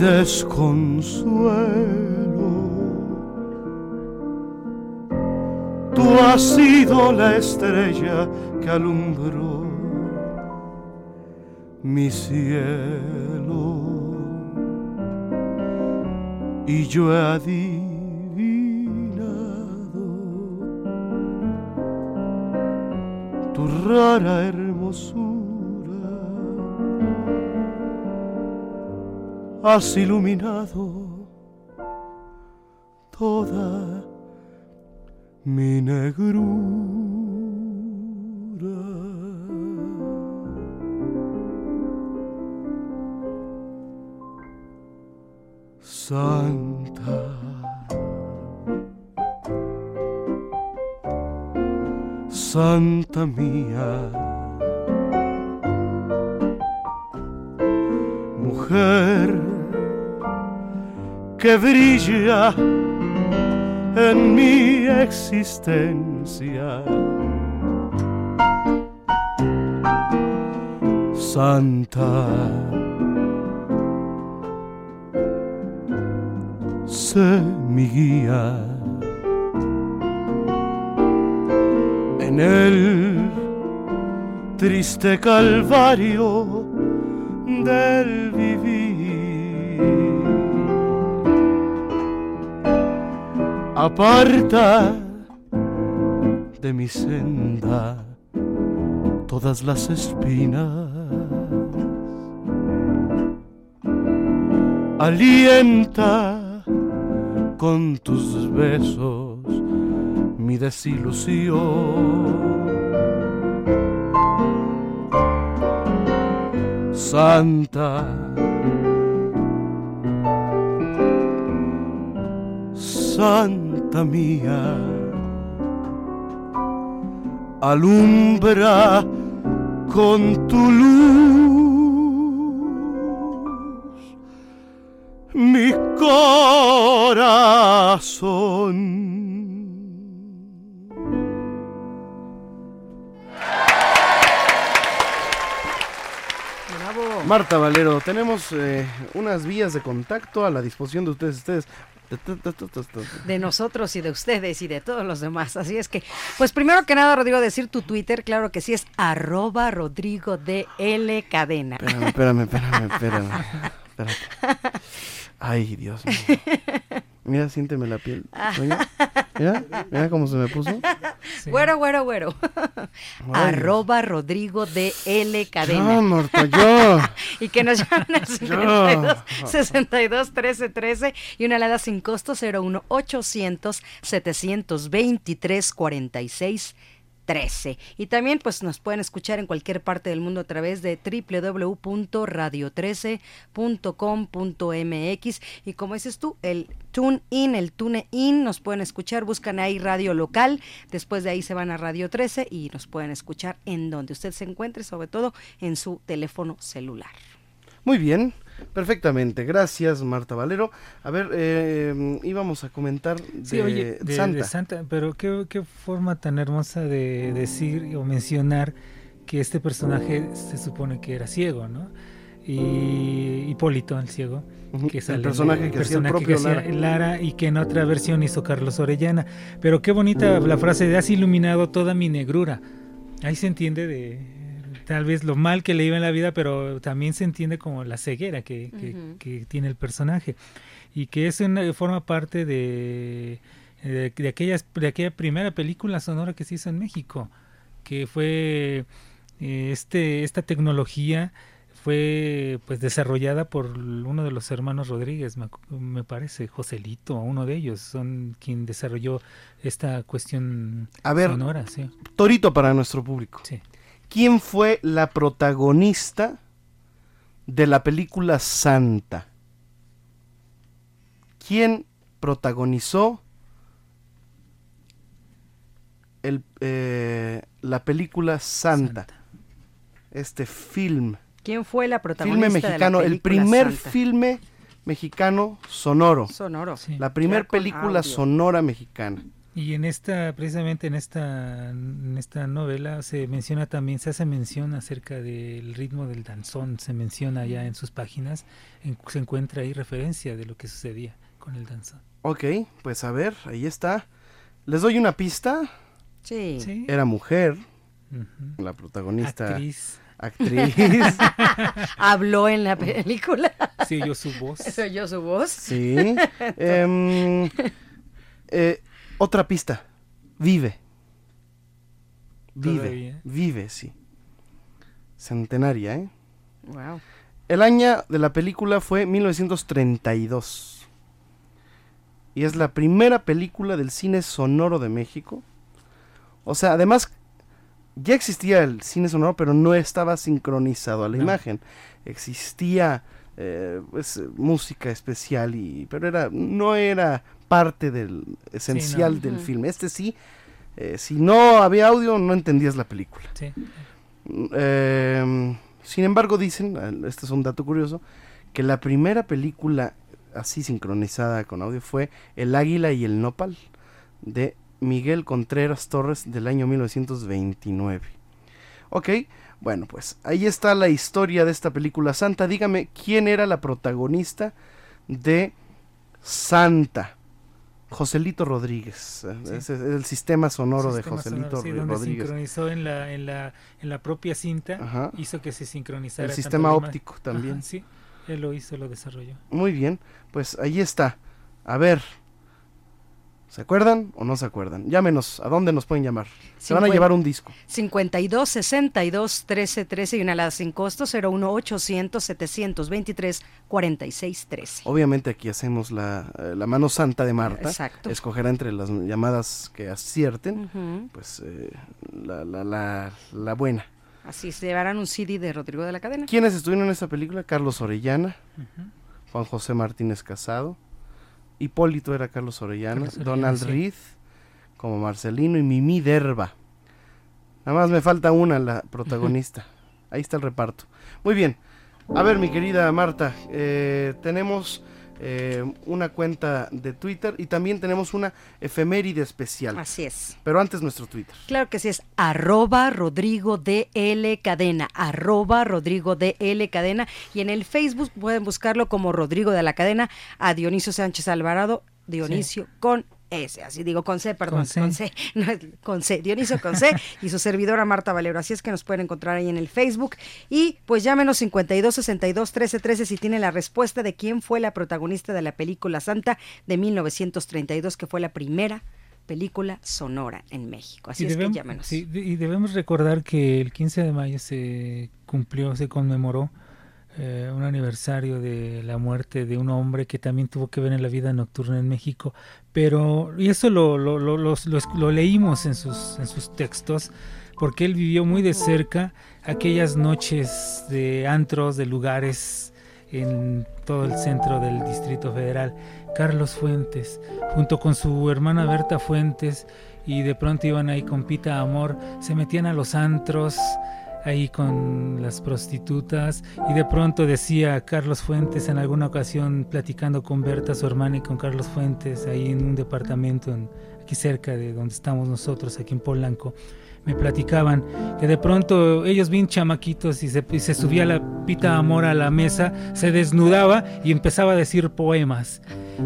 Desconsuelo, tú has sido la estrella que alumbró mi cielo. Y yo he adivinado tu rara hermosura has iluminado existencia. Santa, sé mi guía en el triste calvario del vivir. Aparta de mi senda todas las espinas. Alienta con tus besos mi desilusión. Santa, Santa mía, alumbra con tu luz mi corazón. Bravo. Marta Valero, tenemos eh, unas vías de contacto a la disposición de ustedes. ustedes. De [LAUGHS] nosotros y de ustedes y de todos los demás. Así es que, pues primero que nada, Rodrigo, decir tu Twitter, claro que sí, es arroba Rodrigo de L Cadena. Espérame, espérame, espérame, espérame. espérate. [LAUGHS] Ay, Dios mío. [LAUGHS] Mira, siénteme la piel. Oiga, Mira, mira cómo se me puso. Güero, güero, güero. arroba Rodrigo de L Cadena. Ya, Marta, ya. y que nos llamen al 52 62 13 13 y una alada sin costo 01 800 723 46 13. Y también pues nos pueden escuchar en cualquier parte del mundo a través de www.radio13.com.mx y como dices tú, el tune in, el tune in, nos pueden escuchar, buscan ahí radio local, después de ahí se van a Radio 13 y nos pueden escuchar en donde usted se encuentre, sobre todo en su teléfono celular. Muy bien, perfectamente. Gracias, Marta Valero. A ver, eh, íbamos a comentar de, Sí, oye, de, Santa. de Santa, pero qué, qué forma tan hermosa de decir o mencionar que este personaje se supone que era ciego, ¿no? Y Hipólito, el ciego, que el sale personaje que hacía el propio hacía Lara. Lara y que en otra versión hizo Carlos Orellana. Pero qué bonita la frase de has iluminado toda mi negrura. Ahí se entiende de tal vez lo mal que le iba en la vida, pero también se entiende como la ceguera que, que- tiene el personaje y que es una, forma parte de, de, de aquellas, de aquella primera película sonora que se hizo en México, que fue eh, este, esta tecnología fue pues desarrollada por uno de los hermanos Rodríguez, me, me parece, Joselito, uno de ellos, son quien desarrolló esta cuestión A ver, sonora, sí. Torito para nuestro público. Sí. ¿Quién fue la protagonista de la película Santa? ¿Quién protagonizó el, eh, la película Santa? Este film. ¿Quién fue la protagonista Filme de la mexicano, el primer Santa? filme mexicano sonoro. Sonoro. La primer Ya con película audio. sonora mexicana. Y en esta, precisamente en esta, en esta novela se menciona también, se hace mención acerca del ritmo del danzón, se menciona ya en sus páginas, en- se encuentra ahí referencia de lo que sucedía con el danzón. Ok, pues a ver, ahí está. Les doy una pista. Sí. Sí. Era mujer, la protagonista. Actriz. Actriz. [LAUGHS] Habló en la película. Sí, oyó su voz. ¿Se [LAUGHS] oyó su voz? Sí. Em, eh, otra pista. Vive. Vive. Todavía. Vive, sí. Centenaria, ¿eh? Wow. El año de la película fue 1932. Y es la primera película del cine sonoro de México. O sea, además, ya existía el cine sonoro, pero no estaba sincronizado a la No. imagen. Existía eh, pues, música especial, y, pero era, no era parte del esencial del Ujú. filme. Este sí, eh, si no había audio, no entendías la película. Sí. Eh, sin embargo, dicen, este es un dato curioso, que la primera película así sincronizada con audio fue El Águila y el Nopal de Miguel Contreras Torres del año 1929. Ok, bueno, pues ahí está la historia de esta película Santa. Dígame, ¿quién era la protagonista de Santa? Joselito Rodríguez. Sí. es el sistema sonoro de Sistema Joselito sonoro, sí, donde Rodríguez. sincronizó en la, en la, en la propia cinta, Ajá. hizo que se sincronizara. El sistema óptico también. Ajá, sí, él lo hizo, lo desarrolló. Muy bien, pues ahí está. A ver, ¿se acuerdan o no se acuerdan? Llámenos, ¿a dónde nos pueden llamar? Se van a llevar un disco. 52 62 13 13 y una alada sin costo 01 800 723 46 13. Obviamente aquí hacemos la, eh, la mano santa de Marta. Exacto. Escogerá entre las llamadas que acierten, pues eh, la, la, la, la buena. Así se llevarán un CD de Rodrigo de la Cadena. ¿Quiénes estuvieron en esta película? Carlos Orellana. Juan José Martínez Casado, Hipólito era Carlos Orellana, Carlos Orellana, Donald sí. Reed como Marcelino y Mimi Derba. Nada más me falta una, la protagonista. [LAUGHS] Ahí está el reparto. Muy bien. A ver, mi querida Marta, eh, tenemos eh, una cuenta de Twitter y también tenemos una efeméride especial. Así es. Pero antes nuestro Twitter. Claro que sí, es arroba Rodrigo DL Cadena, arroba Rodrigo DL Cadena. Y en el Facebook pueden buscarlo como Rodrigo de la Cadena a Dionisio Sánchez Alvarado, Dionisio con S, así digo con C, perdón, Con con C. C, [LAUGHS] no, con C, Dionisio con C y su servidora Marta Valero. Así es que nos pueden encontrar ahí en el Facebook. Y pues llámenos 52 62 13 13 si tienen la respuesta de quién fue la protagonista de la película Santa de 1932, que fue la primera película sonora en México. Así Y es que llámenos. sí, y debemos recordar que el 15 de mayo se cumplió, se conmemoró eh, un aniversario de la muerte de un hombre que también tuvo que ver en la vida nocturna en México. Pero, y eso lo, leímos en sus, en sus textos, porque él vivió muy de cerca aquellas noches de antros, de lugares en todo el centro del Distrito Federal. Carlos Fuentes, junto con su hermana Berta Fuentes, y de pronto iban ahí con Pita Amor, se metían a los antros, ahí con las prostitutas, y de pronto decía Carlos Fuentes en alguna ocasión platicando con Berta, su hermana, y con Carlos Fuentes, ahí en un departamento en- aquí cerca de donde estamos nosotros, aquí en Polanco, me platicaban que de pronto ellos bien chamaquitos y se, subía la pita amor a la mesa, se desnudaba y empezaba a decir poemas.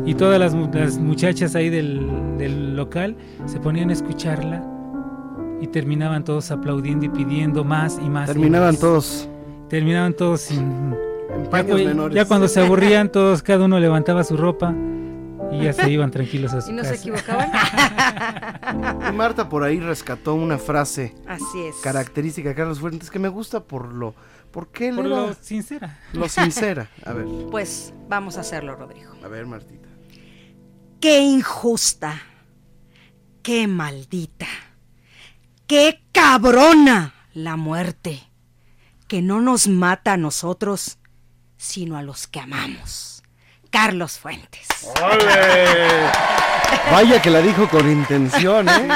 Y todas las, las muchachas ahí del, del local se ponían a escucharla y terminaban todos aplaudiendo y pidiendo más y más. y Terminaban más. todos Terminaban todos sin... en Ya, paños menores. ya cuando se aburrían todos, cada uno levantaba su ropa y ya se iban tranquilos a [LAUGHS] su ¿Y no se casa. equivocaban? [LAUGHS] Y Marta por ahí rescató una frase Así es. característica de Carlos Fuentes que me gusta por lo porque él Por era lo sincera. lo sincera. A ver, [LAUGHS] Pues vamos a hacerlo, Rodrigo. a ver, Martita. Qué injusta, qué maldita, qué cabrona la muerte, que no nos mata a nosotros, sino a los que amamos. Carlos Fuentes. Vaya que la dijo con intención, ¿eh?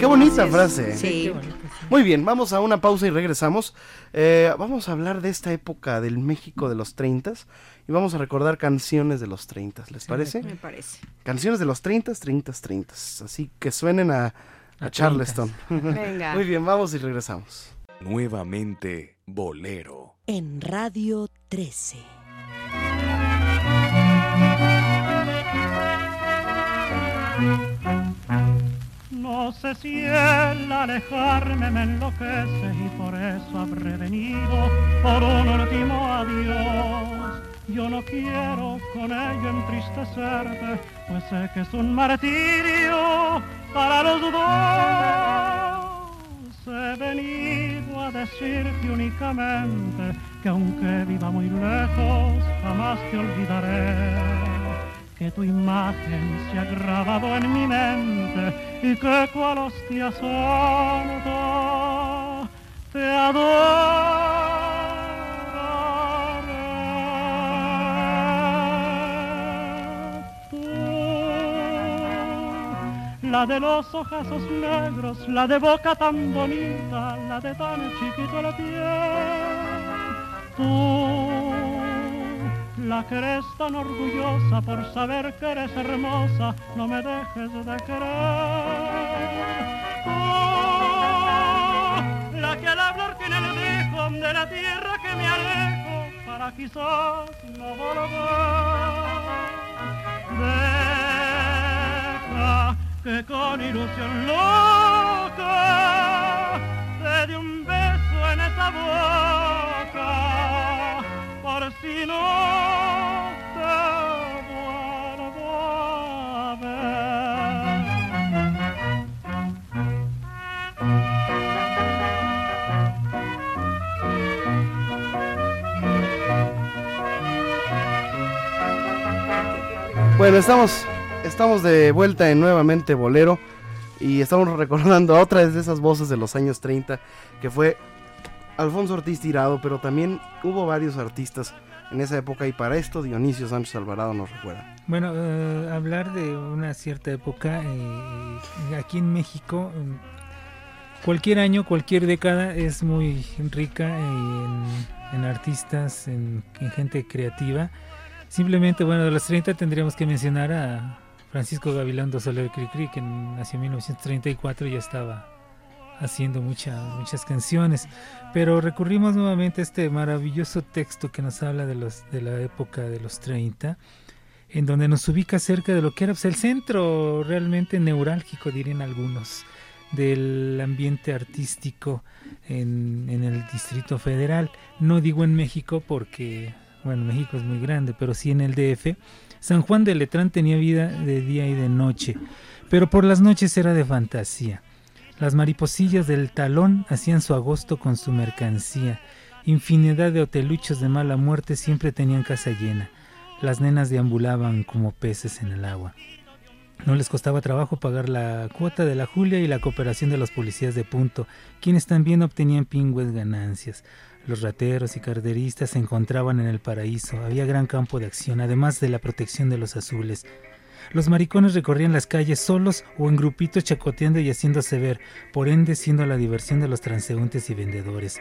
Qué bonita frase. Sí. Qué sí. Muy bien, vamos a una pausa y regresamos. Eh, vamos a hablar de esta época del México de los 30 y vamos a recordar canciones de los 30, ¿les parece? Me parece. Canciones de los 30, 30, 30. Así que suenen a, a Charleston. Venga. Muy bien, vamos y regresamos. Nuevamente Bolero. En Radio 13. No sé si el alejarme me enloquece y por eso habré venido por un último adiós. Yo no quiero con ello entristecerte, pues sé que es un martirio para los dos. he venido a decirte únicamente que aunque viva muy lejos, jamás te olvidaré. Que tu imagen se ha grabado en mi mente y que cual hostia santa te adoraré. La de los ojazos negros, la de boca tan bonita, la de tan chiquito la piel. Tú, la que eres tan orgullosa por saber que eres hermosa, no me dejes de querer. Oh, la que al hablar tiene el dejo de la tierra que me alejo para quizás no volver. Deja que con ilusión loca te dé un beso en esa boca por si no te vuelvo a ver. Bueno, estamos, estamos de vuelta en nuevamente Bolero y estamos [LAUGHS] recordando a otra de esas voces de los años 30 que fue Alfonso Ortiz Tirado, pero también hubo varios artistas en esa época y para esto Dionisio Sánchez Alvarado nos recuerda. Bueno, eh, hablar de una cierta época eh, aquí en México, mm, cualquier año, cualquier década es muy rica en, artistas, en, en gente creativa. Simplemente, bueno, de los 30 tendríamos que mencionar a Francisco Gavilán Soler Cricri, que nació en 1934 y ya estaba haciendo mucha- muchas canciones. Pero recurrimos nuevamente a este maravilloso texto que nos habla de, los, de la época de los 30, en donde nos ubica cerca de lo que era pues, el centro realmente neurálgico, dirían algunos, del ambiente artístico en, en el Distrito Federal. No digo en México porque, bueno, México es muy grande, pero sí en el DF. San Juan de Letrán tenía vida de día y de noche, pero por las noches era de fantasía. Las mariposillas del talón hacían su agosto con su mercancía. Infinidad de hoteluchos de mala muerte siempre tenían casa llena. Las nenas deambulaban como peces en el agua. No les costaba trabajo pagar la cuota de la Julia y la cooperación de los policías de punto, quienes también obtenían pingües ganancias. Los rateros y carderistas se encontraban en el paraíso, había gran campo de acción, además de la protección de los azules. Los maricones recorrían las calles solos o en grupitos chacoteando y haciéndose ver, por ende siendo la diversión de los transeúntes y vendedores.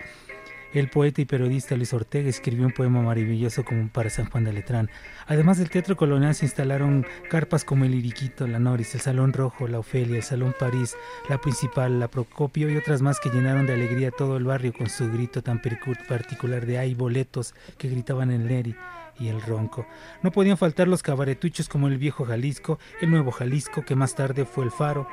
El poeta y periodista Luis Ortega escribió un poema maravilloso como para San Juan de Letrán. Además del Teatro Colonial se instalaron carpas como el Iriquito, la Noris, el Salón Rojo, la Ofelia, el Salón París, la Principal, la Procopio y otras más que llenaron de alegría todo el barrio con su grito tan particular de ¡ay, boletos! que gritaban en Leri y el ronco. No podían faltar los cabaretuchos como el viejo Jalisco, el nuevo Jalisco, que más tarde fue el Faro,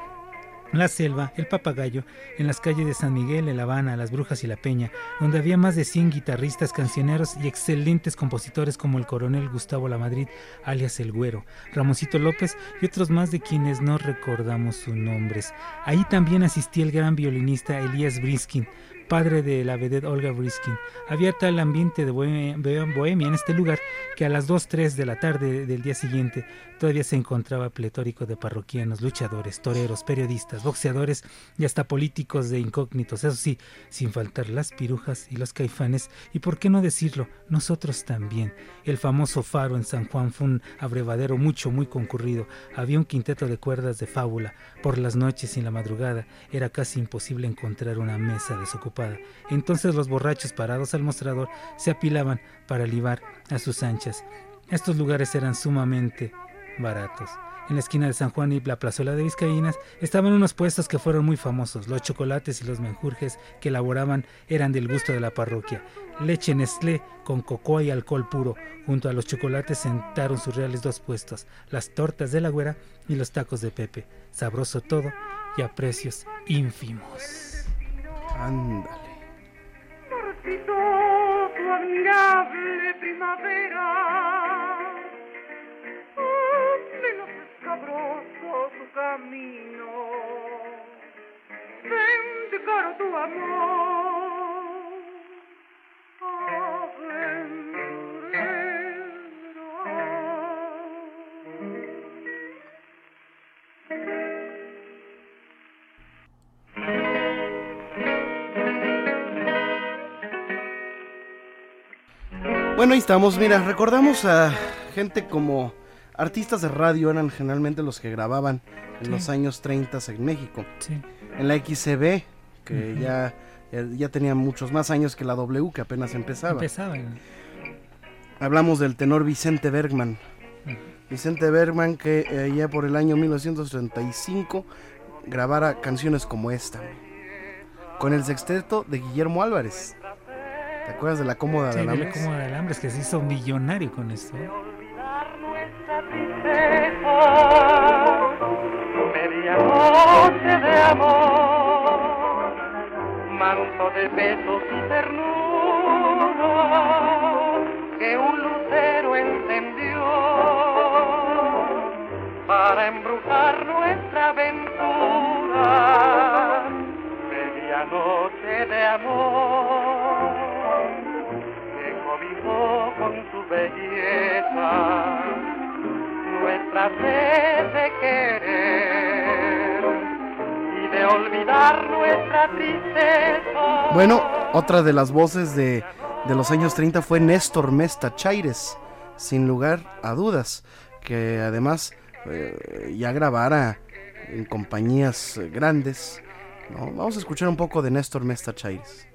la Selva, el Papagayo, en las calles de San Miguel, en La Habana, Las Brujas y La Peña, donde había más de 100 guitarristas, cancioneros y excelentes compositores como el coronel Gustavo Lamadrid, alias El Güero, Ramoncito López y otros más de quienes no recordamos sus nombres. Ahí también asistía el gran violinista Elías Briskin, padre de la vedette Olga Briskin. Había tal ambiente de bohemia, en este lugar que a las 2, 3 de la tarde del día siguiente todavía se encontraba pletórico de parroquianos, luchadores, toreros, periodistas, boxeadores y hasta políticos de incógnitos. Eso sí, sin faltar las pirujas y los caifanes y por qué no decirlo, nosotros también. El famoso faro en San Juan fue un abrevadero mucho, muy concurrido. Había un quinteto de cuerdas de fábula. Por las noches y en la madrugada era casi imposible encontrar una mesa desocupada. Entonces los borrachos parados al mostrador se apilaban para libar a sus anchas. Estos lugares eran sumamente baratos. En la esquina de San Juan y la plazuela de Vizcaínas estaban unos puestos que fueron muy famosos. Los chocolates y los menjurjes que elaboraban eran del gusto de la parroquia. Leche Nestlé con cocoa y alcohol puro. Junto a los chocolates sentaron sus reales dos puestos, las tortas de la güera y los tacos de Pepe. Sabroso todo y a precios ínfimos. Ándale. Marchito tu admirable primavera, menos escabroso tu camino. Ven de caro tu Bueno, ahí estamos. Mira, recordamos a gente como artistas de radio eran generalmente los que grababan en Sí. los años 30 en México. Sí. En la XCB, que ya, ya, ya tenía muchos más años que la W, que apenas empezaba. Empezaban. Hablamos del tenor Vicente Bergman. Vicente Bergman que eh, ya por el año 1935 grabara canciones como esta. Con el sexteto de Guillermo Álvarez. ¿Te acuerdas de la cómoda Sí, de de la cómoda de alambres que se hizo millonario con esto. ¿eh? Medianoche de amor, manto de besos y ternura que un lucero encendió para embrujar nuestra aventura. Medianoche de amor belleza nuestra sed de querer y de olvidar nuestra tristeza. Bueno, otra de las voces de, de los años 30 fue Néstor Mesta Chaires, sin lugar a dudas, que además eh, ya grabara en compañías eh, grandes. ¿no? Vamos a escuchar un poco de Néstor Mesta Chaires.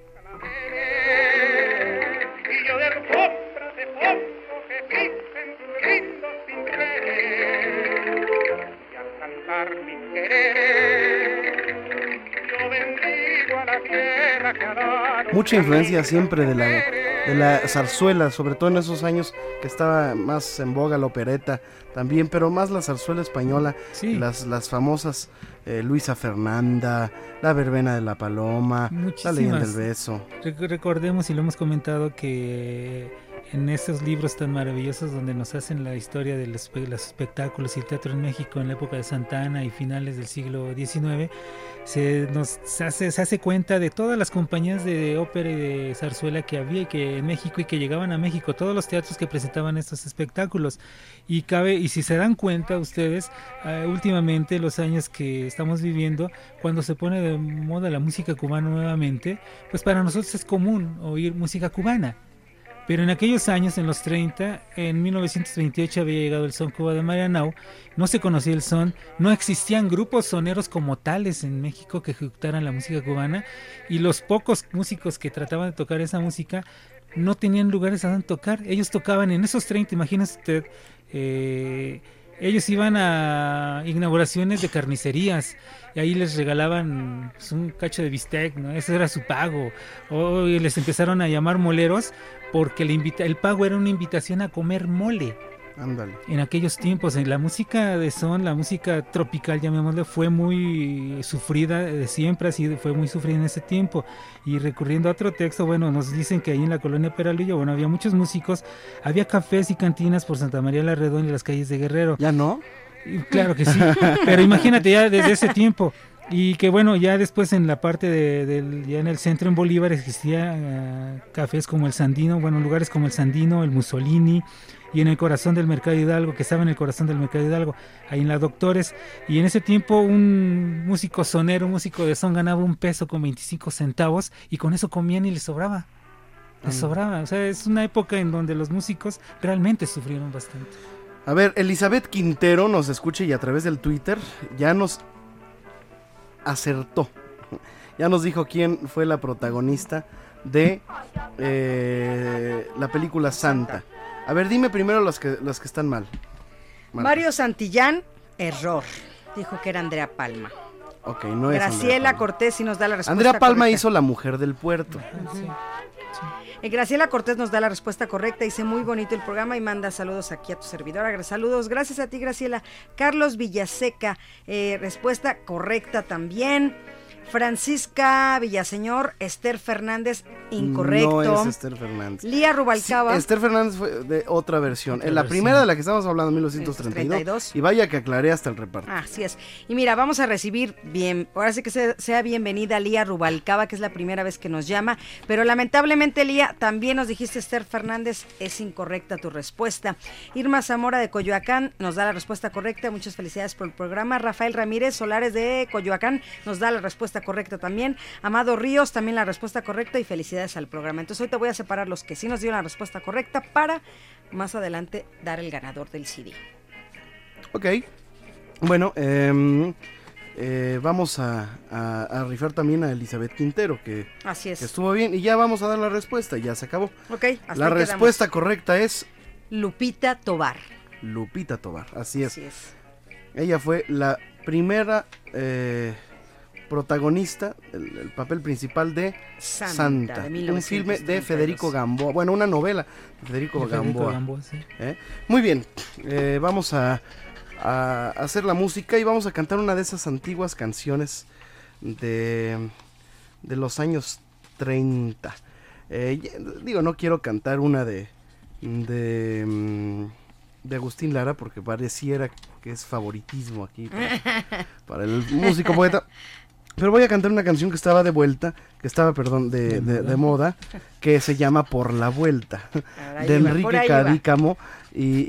Mucha influencia siempre de la, de la zarzuela, sobre todo en esos años que estaba más en boga la opereta también, pero más la zarzuela española, las, las famosas eh, Luisa Fernanda, La Verbena de la Paloma, La Leyenda del Muchísimas. Beso. Rec- Recordemos y lo hemos comentado que en estos libros tan maravillosos donde nos hacen la historia de los, espe- los espectáculos y teatro en México en la época de Santa Ana y finales del siglo XIX, se nos hace cuenta de todas las compañías de ópera y de zarzuela que había y que en México y que llegaban a México, todos los teatros que presentaban estos espectáculos. Y cabe, y si se dan cuenta ustedes, eh, últimamente los años que estamos viviendo, cuando se pone de moda la música cubana nuevamente, pues para nosotros es común oír música cubana. Pero en aquellos años, en los 30, en 1928 había llegado el son Cuba de Marianao, no se conocía el son, no existían grupos soneros como tales en México que ejecutaran la música cubana y los pocos músicos que trataban de tocar esa música no tenían lugares a donde tocar. Ellos tocaban en esos 30, imagínese usted, eh, ellos iban a inauguraciones de carnicerías y ahí les regalaban pues, un cacho de bistec, ¿no? Ese era su pago. O les empezaron a llamar moleros porque le invita el pago era una invitación a comer mole. Ándale. En aquellos tiempos, en la música de son, la música tropical, llamémosle, fue muy sufrida de siempre, así fue muy sufrida en ese tiempo. Y recurriendo a otro texto, bueno, nos dicen que ahí en la colonia Peralillo, bueno, había muchos músicos, había cafés y cantinas por Santa María la Redonda y las calles de Guerrero. ¿Ya no? Claro que sí, pero imagínate ya desde ese tiempo. Y que bueno, ya después en la parte de, del, ya en el centro en Bolívar existía eh, cafés como el Sandino, bueno, lugares como el Sandino, el Mussolini, y en el corazón del Mercado Hidalgo, que estaba en el corazón del Mercado Hidalgo, ahí en la Doctores. Y en ese tiempo un músico sonero, un músico de son ganaba un peso con 25 centavos y con eso comían y les sobraba. Les Mm. sobraba. O sea, es una época en donde los músicos realmente sufrieron bastante. A ver, Elizabeth Quintero nos escucha y a través del Twitter ya nos acertó. Ya nos dijo quién fue la protagonista de eh, la película Santa. A ver, dime primero las que, las que están mal. Mario Santillán, error. Dijo que era Andrea Palma. Ok, no es Andrea Graciela Palma. Cortés sí nos da la respuesta. Andrea Palma correcta. hizo La Mujer del Puerto. Eh, Graciela Cortés nos da la respuesta correcta. Dice muy bonito el programa y manda saludos aquí a tu servidora. Saludos, gracias a ti, Graciela. Carlos Villaseca, eh, respuesta correcta también. Francisca Villaseñor, Esther Fernández, incorrecto. No es Esther Fernández. Lía Rubalcaba. Sí, Esther Fernández fue de otra versión. Otra en la versión. primera de la que estamos hablando, 1932. 32. Y vaya que aclaré hasta el reparto. Así es. Y mira, vamos a recibir bien, ahora sí que sea, sea bienvenida Lía Rubalcaba, que es la primera vez que nos llama, pero lamentablemente Lía, también nos dijiste Esther Fernández, es incorrecta tu respuesta. Irma Zamora de Coyoacán nos da la respuesta correcta, muchas felicidades por el programa. Rafael Ramírez Solares de Coyoacán nos da la respuesta correcta también. Amado Ríos también la respuesta correcta y felicidades al programa. Entonces hoy te voy a separar los que sí nos dieron la respuesta correcta para más adelante dar el ganador del CD. Ok. Bueno, em, eh, vamos a, a- a rifar también a Elizabeth Quintero, que, Así es. que estuvo bien. Y ya vamos a dar la respuesta, ya se acabó. Ok, hasta La quedamos. respuesta correcta es Lupita Tobar. Lupita Tobar. Así es. Así es. Ella fue la primera eh, protagonista, el, el papel principal de Santa, Santa, de un 1932. filme de Federico Gamboa, bueno, una novela de Federico, De Federico Gamboa. Gamboa, sí. ¿eh? Muy bien, eh, vamos a, a hacer la música y vamos a cantar una de esas antiguas canciones de, de los años 30. Eh, ya- digo, no quiero cantar una de, de, mm, de Agustín Lara porque pareciera que es favoritismo aquí para, para el músico poeta. [LAUGHS] Pero voy a cantar una canción que estaba de vuelta, que estaba, perdón, de, de- de moda, [LAUGHS] que se llama Por la Vuelta, Ahora de iba, Enrique. Cadícamo. Y,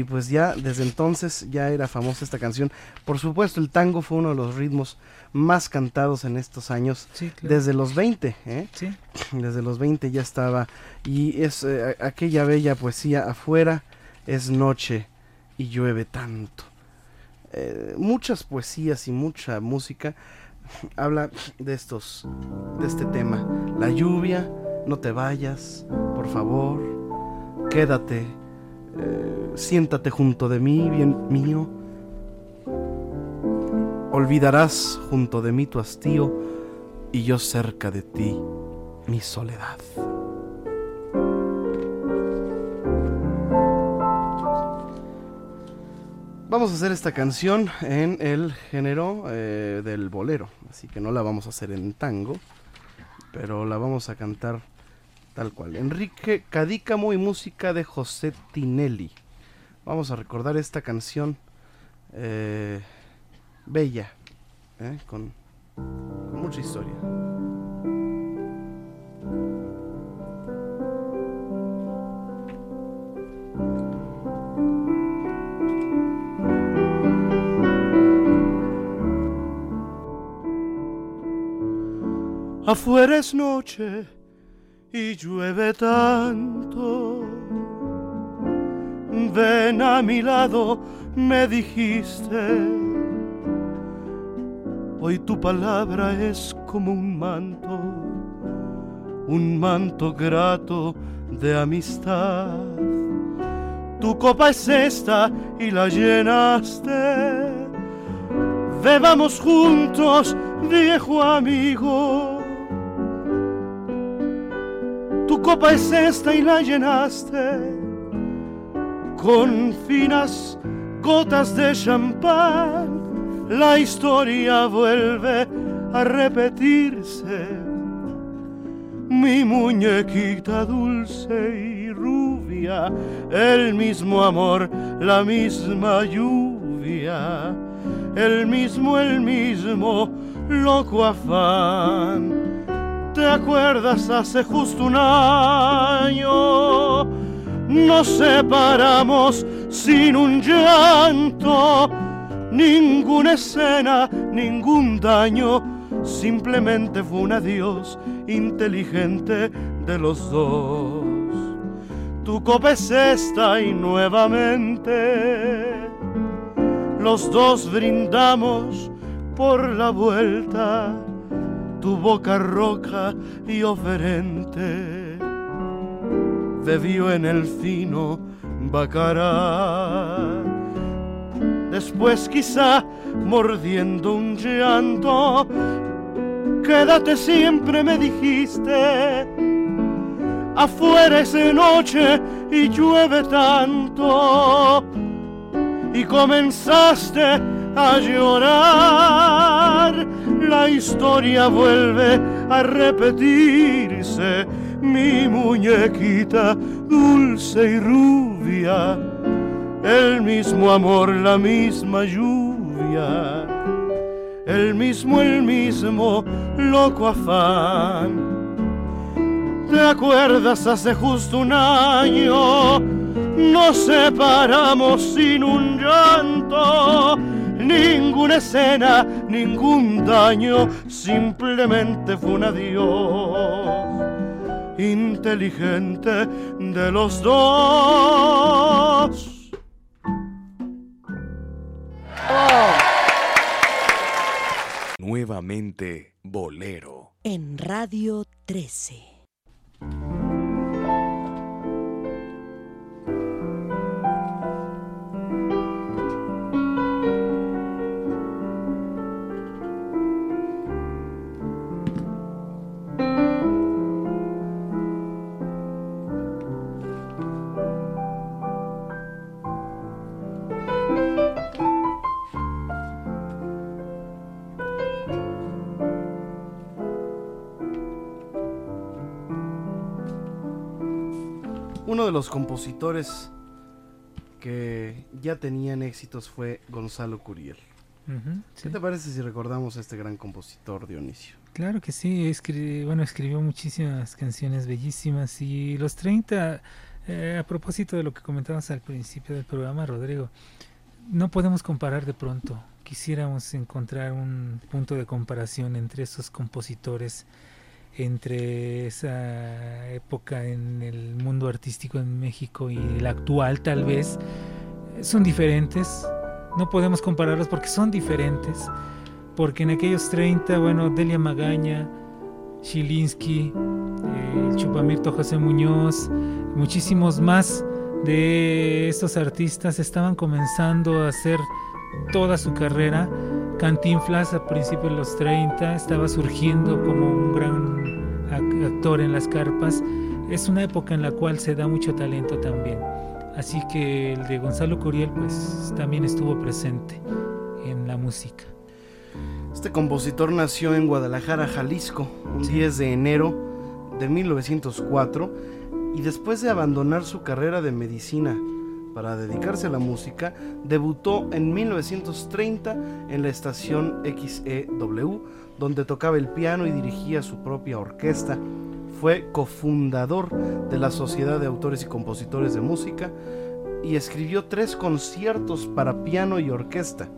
y, pues ya desde entonces ya era famosa esta canción. Por supuesto, el tango fue uno de los ritmos más cantados en estos años, Sí, claro. desde los 20, ¿eh? Sí. [CLEARS THROAT] Desde los 20 ya estaba. Y es eh, aquella bella poesía, afuera es noche y llueve tanto. Eh, muchas poesías y mucha música habla de estos, de este tema. La lluvia, no te vayas, por favor, quédate, eh, siéntate junto de mí, bien mío. Olvidarás junto de mí tu hastío y yo cerca de ti mi soledad. Vamos a hacer esta canción en el género eh, del bolero, así que no la vamos a hacer en tango, pero la vamos a cantar tal cual. Enrique Cadícamo y música de José Tinelli. Vamos a recordar esta canción eh, bella, eh, con, con mucha historia. Afuera es noche y llueve tanto. Ven a mi lado, me dijiste. Hoy tu palabra es como un manto, un manto grato de amistad. Tu copa es esta y la llenaste. Bebamos juntos, viejo amigo. Copa es esta y la llenaste con finas gotas de champán. La historia vuelve a repetirse. Mi muñequita dulce y rubia, el mismo amor, la misma lluvia, el mismo, el mismo loco afán. ¿Te acuerdas hace justo un año? Nos separamos sin un llanto, ninguna escena, ningún daño, simplemente fue un adiós inteligente de los dos. Tu copa es esta y nuevamente los dos brindamos por la vuelta, tu boca roja y oferente bebió en el fino bacará. Después quizá mordiendo un llanto, quédate siempre me dijiste. Afuera es de noche y llueve tanto. Y comenzaste a llorar. La historia vuelve a repetirse. Mi muñequita dulce y rubia, el mismo amor, la misma lluvia, el mismo, el mismo loco afán. ¿Te acuerdas hace justo un año? Nos separamos sin un llanto, ninguna escena, ningún daño, simplemente fue un adiós inteligente de los dos. Nuevamente Bolero. En Radio 13. Los compositores que ya tenían éxitos fue Gonzalo Curiel. ¿Qué sí. te parece si recordamos a este gran compositor Dionisio? Claro que sí, escri- bueno, escribió muchísimas canciones bellísimas y los 30, eh, a propósito de lo que comentabas al principio del programa, Rodrigo, no podemos comparar de pronto. Quisiéramos encontrar un punto de comparación entre esos compositores, entre esa época en el mundo artístico en México y el actual tal vez. Son diferentes, no podemos compararlos porque son diferentes porque en aquellos 30, bueno, Delia Magaña, Shilinsky, eh, Chupamirto José Muñoz, muchísimos más de estos artistas estaban comenzando a hacer toda su carrera. Cantinflas a principios de los 30 estaba surgiendo como un en las carpas. Es una época en la cual se da mucho talento también. Así que el de Gonzalo Curiel pues también estuvo presente en la música. Este compositor nació en Guadalajara, Jalisco, un 10 de enero de 1904 y después de abandonar su carrera de medicina para dedicarse a la música, debutó en 1930 en la estación XEW, donde tocaba el piano y dirigía su propia orquesta. Fue cofundador de la Sociedad de Autores y Compositores de Música y escribió tres conciertos para piano y orquesta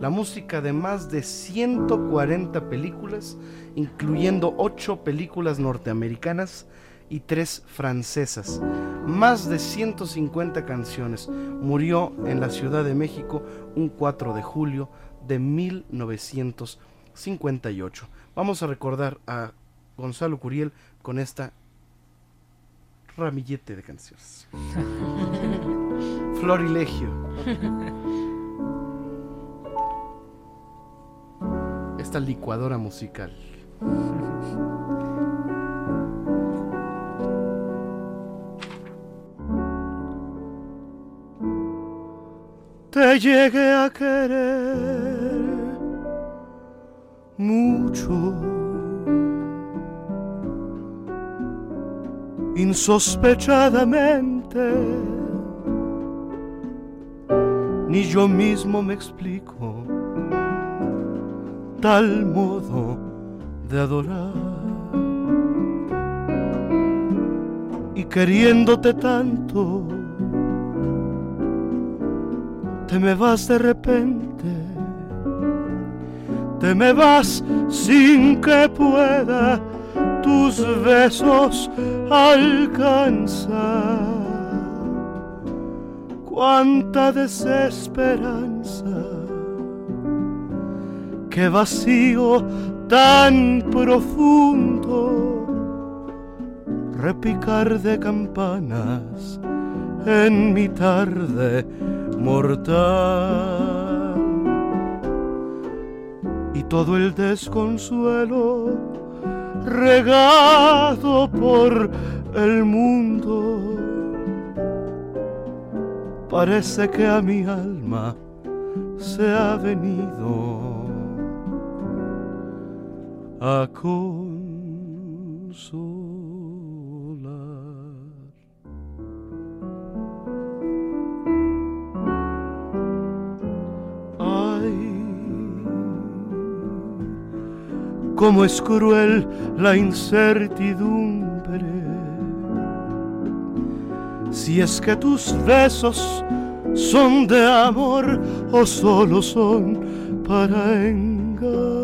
la música de más de 140 películas, incluyendo 8 películas norteamericanas y 3 francesas. Más de 150 canciones. Murió en la Ciudad de México un 4 de julio de 1958. Vamos a recordar a Gonzalo Curiel con esta ramillete de canciones. [LAUGHS] Florilegio. esta licuadora musical. te llegué a querer mucho. Insospechadamente, ni yo mismo me explico tal modo de adorar. Y queriéndote tanto, te me vas de repente, te me vas sin que pueda tus besos alcanzar. Cuánta desesperanza, qué vacío tan profundo, repicar de campanas en mi tarde mortal y todo el desconsuelo regado por el mundo parece que a mi alma se ha venido a consolar. Cómo es cruel la incertidumbre. Si es que tus besos son de amor o solo son para engañar.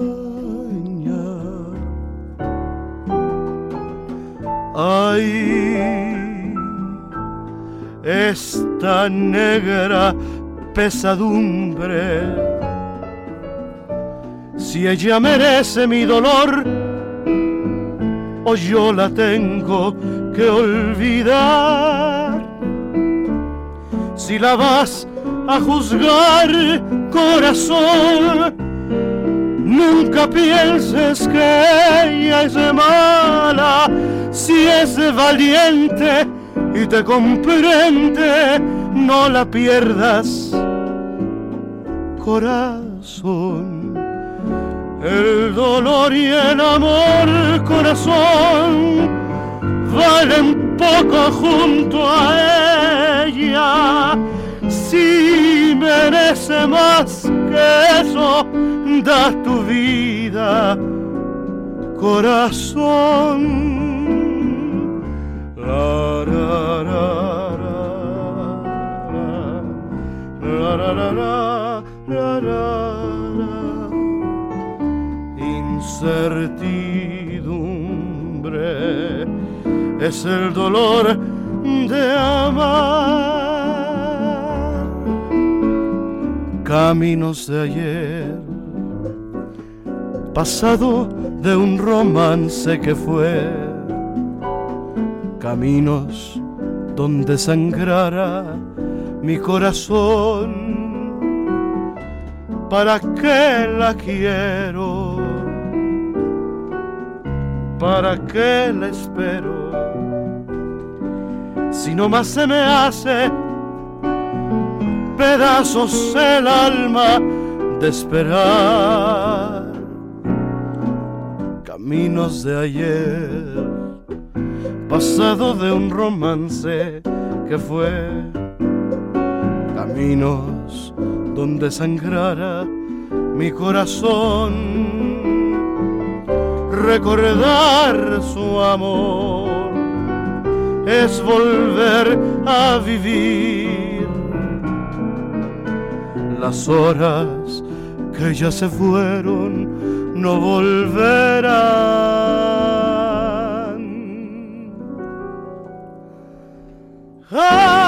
Ay, esta negra pesadumbre. Si ella merece mi dolor o yo la tengo que olvidar. Si la vas a juzgar, corazón, nunca pienses que ella es mala. Si es valiente y te comprende, no la pierdas, corazón. El dolor y el amor, corazón, valen poco junto a ella. Si merece más que eso, da tu vida, corazón. Es el dolor de amar. Caminos de ayer, pasado de un romance que fue. Caminos donde sangrara mi corazón. ¿Para qué la quiero? ¿Para qué la espero? Si no más se me hace pedazos el alma de esperar. Caminos de ayer, pasado de un romance que fue. Caminos donde sangrara mi corazón. Recordar su amor es volver a vivir las horas que ya se fueron no volverán. ¡Bravo!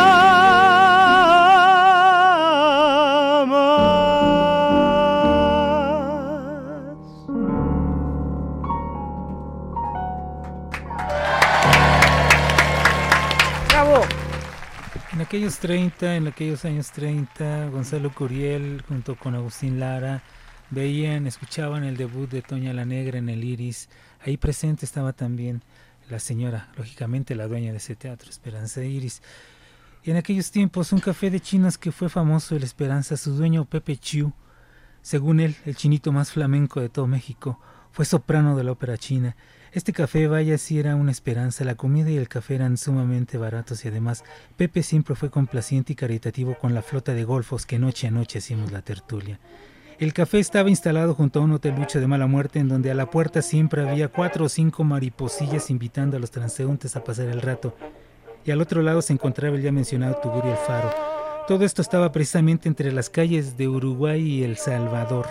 Aquellos 30, en aquellos años 30, Gonzalo Curiel junto con Agustín Lara veían, escuchaban el debut de Toña la Negra en el Iris. Ahí presente estaba también la señora, lógicamente la dueña de ese teatro, Esperanza Iris. Y en aquellos tiempos, un café de chinos que fue famoso, el Esperanza, su dueño Pepe Chiu, según él, el chinito más flamenco de todo México, fue soprano de la ópera china. Este café, vaya si era una esperanza, la comida y el café eran sumamente baratos y además Pepe siempre fue complaciente y caritativo con la flota de golfos que noche a noche hacíamos la tertulia. El café estaba instalado junto a un hotelucho de mala muerte en donde a la puerta siempre había cuatro o cinco mariposillas invitando a los transeúntes a pasar el rato. Y al otro llado se encontraba el ya mencionado Tugurio el Faro. Todo esto estaba precisamente entre las calles de Uruguay y El Salvador,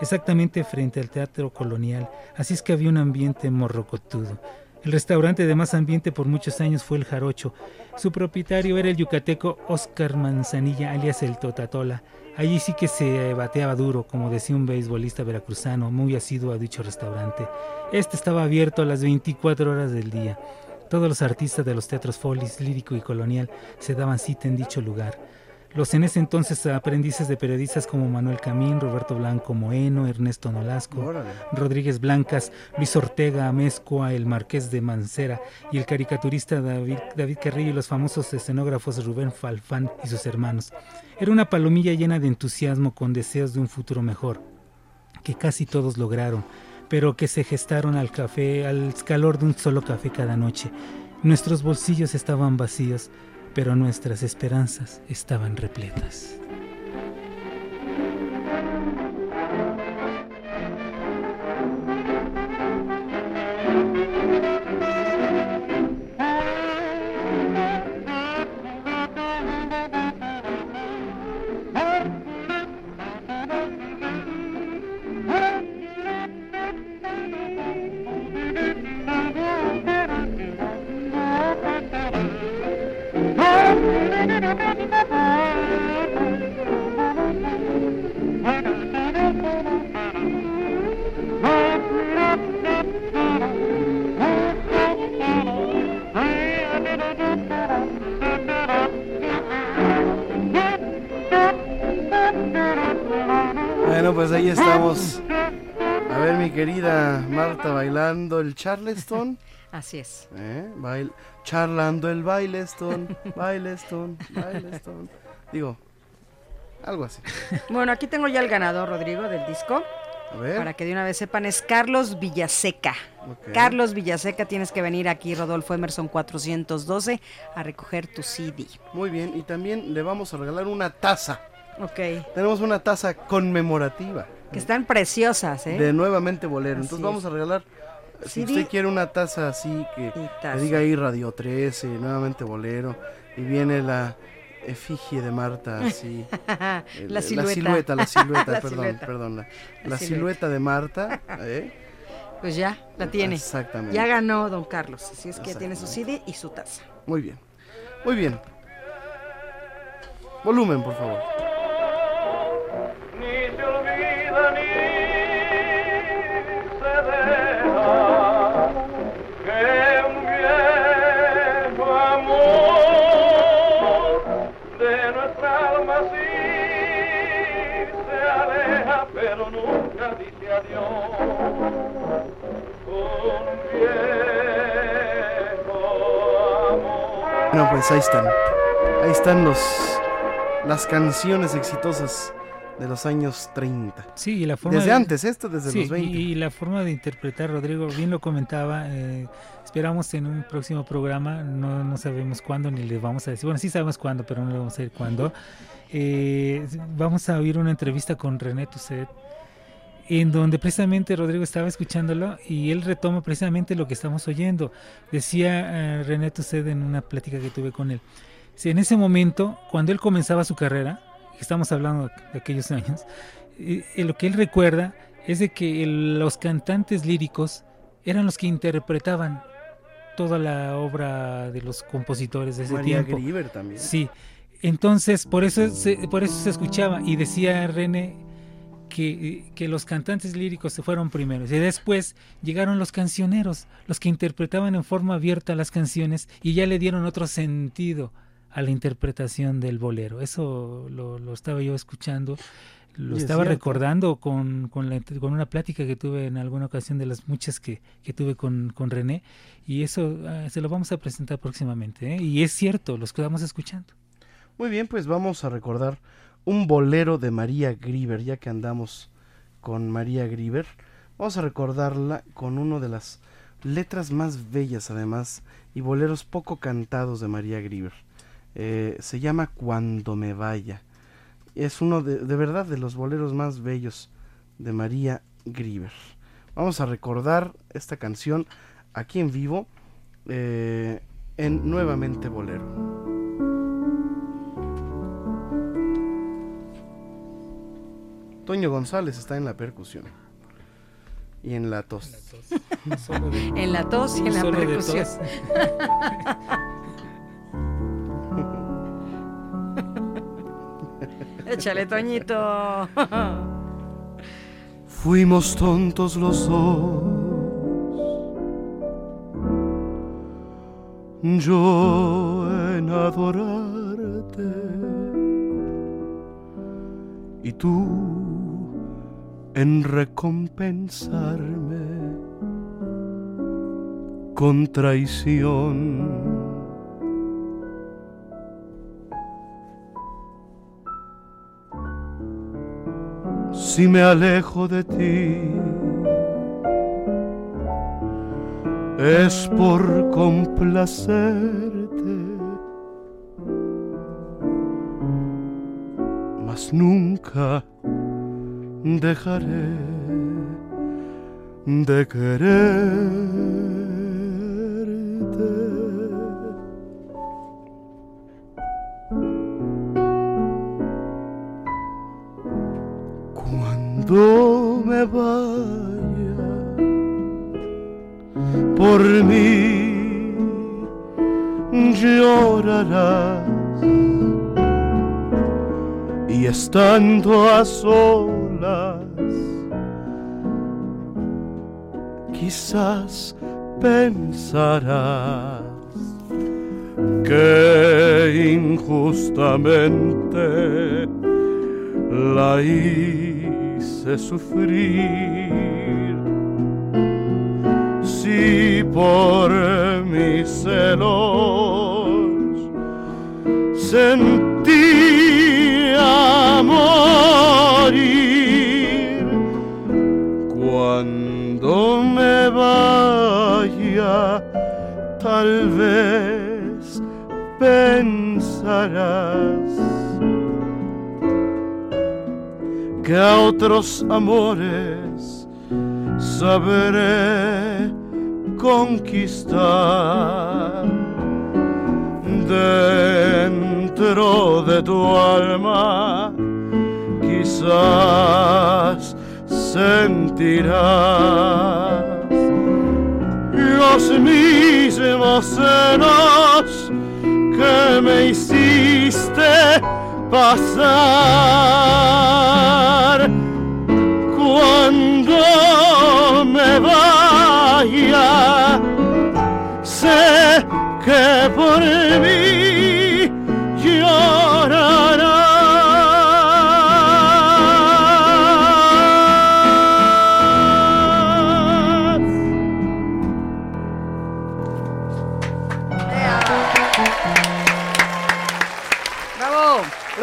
exactamente frente al Teatro Colonial, así es que había un ambiente morrocotudo. El restaurante de más ambiente por muchos años fue el Jarocho. Su propietario era el yucateco Oscar Manzanilla, alias el Totatola. Allí sí que se bateaba duro, como decía un beisbolista veracruzano, muy asiduo a dicho restaurante. Este estaba abierto a las 24 horas del día. Todos los artistas de los teatros Folis, Lírico y Colonial se daban cita en dicho lugar. Los en ese entonces aprendices de periodistas como Manuel Camín, Roberto Blanco Moeno, Ernesto Nolasco, Rodríguez Blancas, Luis Ortega Amezcua, el Marqués de Mancera y el caricaturista David, David Carrillo y los famosos escenógrafos Rubén Falfán y sus hermanos. Era una palomilla llena de entusiasmo con deseos de un futuro mejor, que casi todos lograron, pero que se gestaron al café, al calor de un solo café cada noche. Nuestros bolsillos estaban vacíos, pero nuestras esperanzas estaban repletas. Bueno, pues ahí estamos. A ver, mi querida Marta bailando el Charleston. [LAUGHS] Así es. ¿eh? Bail- charlando el baileston, baileston, baileston. Digo, algo así. [LAUGHS] Bueno, aquí tengo ya el ganador, Rodrigo, del disco. A ver. Para que de una vez sepan, es Carlos Villaseca. Carlos Villaseca, tienes que venir aquí, Rodolfo Emerson 412, a recoger tu CD. Muy bien, y también le vamos a regalar una taza. Ok. Tenemos una taza conmemorativa. Que están preciosas, ¿eh? De nuevamente bolero. Así Entonces vamos a regalar. Si CD. usted quiere una taza así que, taza. que diga ahí Radio 13, nuevamente bolero, y viene la efigie de Marta [LAUGHS] así. La silueta. silueta, la silueta, [LAUGHS] La perdón, silueta. perdón. La, La la silueta. silueta de Marta. [LAUGHS] ¿eh? Pues ya, la tiene. Exactamente. Ya ganó don Carlos. Así es que ya tiene su CD y su taza. Muy bien. Muy bien. Volumen, por favor. Bueno, pues ahí están. Ahí están los las canciones exitosas de los años 30. Sí, y la forma Desde de- antes, esto desde Sí, los 20. Y, y la forma de interpretar, Rodrigo, bien lo comentaba, eh, esperamos en un próximo programa, no, no sabemos cuándo ni le vamos a decir, bueno, sí sabemos cuándo, pero no le vamos a decir cuándo. Eh, vamos a oír una entrevista con René Tusset, en donde precisamente Rodrigo estaba escuchándolo y él retoma precisamente lo que estamos oyendo. Decía eh, René Tusset en una plática que tuve con él. Si en ese momento, cuando él comenzaba su carrera, estamos hablando de aquellos años, eh, eh, lo que él recuerda es de que el- los cantantes líricos eran los que interpretaban toda la obra de los compositores de ese María tiempo. Grieber también. Sí, entonces por eso se, por eso se escuchaba y decía René que, que los cantantes líricos se fueron primeros y después llegaron los cancioneros, los que interpretaban en forma abierta las canciones y ya le dieron otro sentido a la interpretación del bolero. Eso lo, lo estaba yo escuchando, lo Y estaba recordando con, con, la- con una plática que tuve en alguna ocasión de las muchas que, que tuve con, con René y eso ah, se lo vamos a presentar próximamente. ¿eh? Y es cierto, los quedamos escuchando. Muy bien, pues vamos a recordar un bolero de María Grieber, ya que andamos con María Grieber. Vamos a recordarla con una de las letras más bellas, además, y boleros poco cantados de María Grieber. Eh, se llama Cuando me vaya. Es uno de, de verdad de los boleros más bellos de María Grieber. Vamos a recordar esta canción aquí en vivo eh, en Nuevamente Bolero. Toño González está en la percusión. Y en la tos. [LAUGHS] En la tos y en la Solo de percusión. [LAUGHS] Échale, Toñito. Fuimos tontos los dos. Yo en adorarte. Y tú en recompensarme con traición. si me alejo de ti. Es por complacerte, mas nunca dejaré de querer. Cuando me vaya por mí llorarás. Y estando a solas quizás pensarás que injustamente la hice sufrir. Si por mis celos sentía morir, cuando me vaya, tal vez pensarás que a otros amores sabré conquistar. Dentro de tu alma quizás sentirás los mismos celos que me hiciste pasar. Cuando me vaya sé que por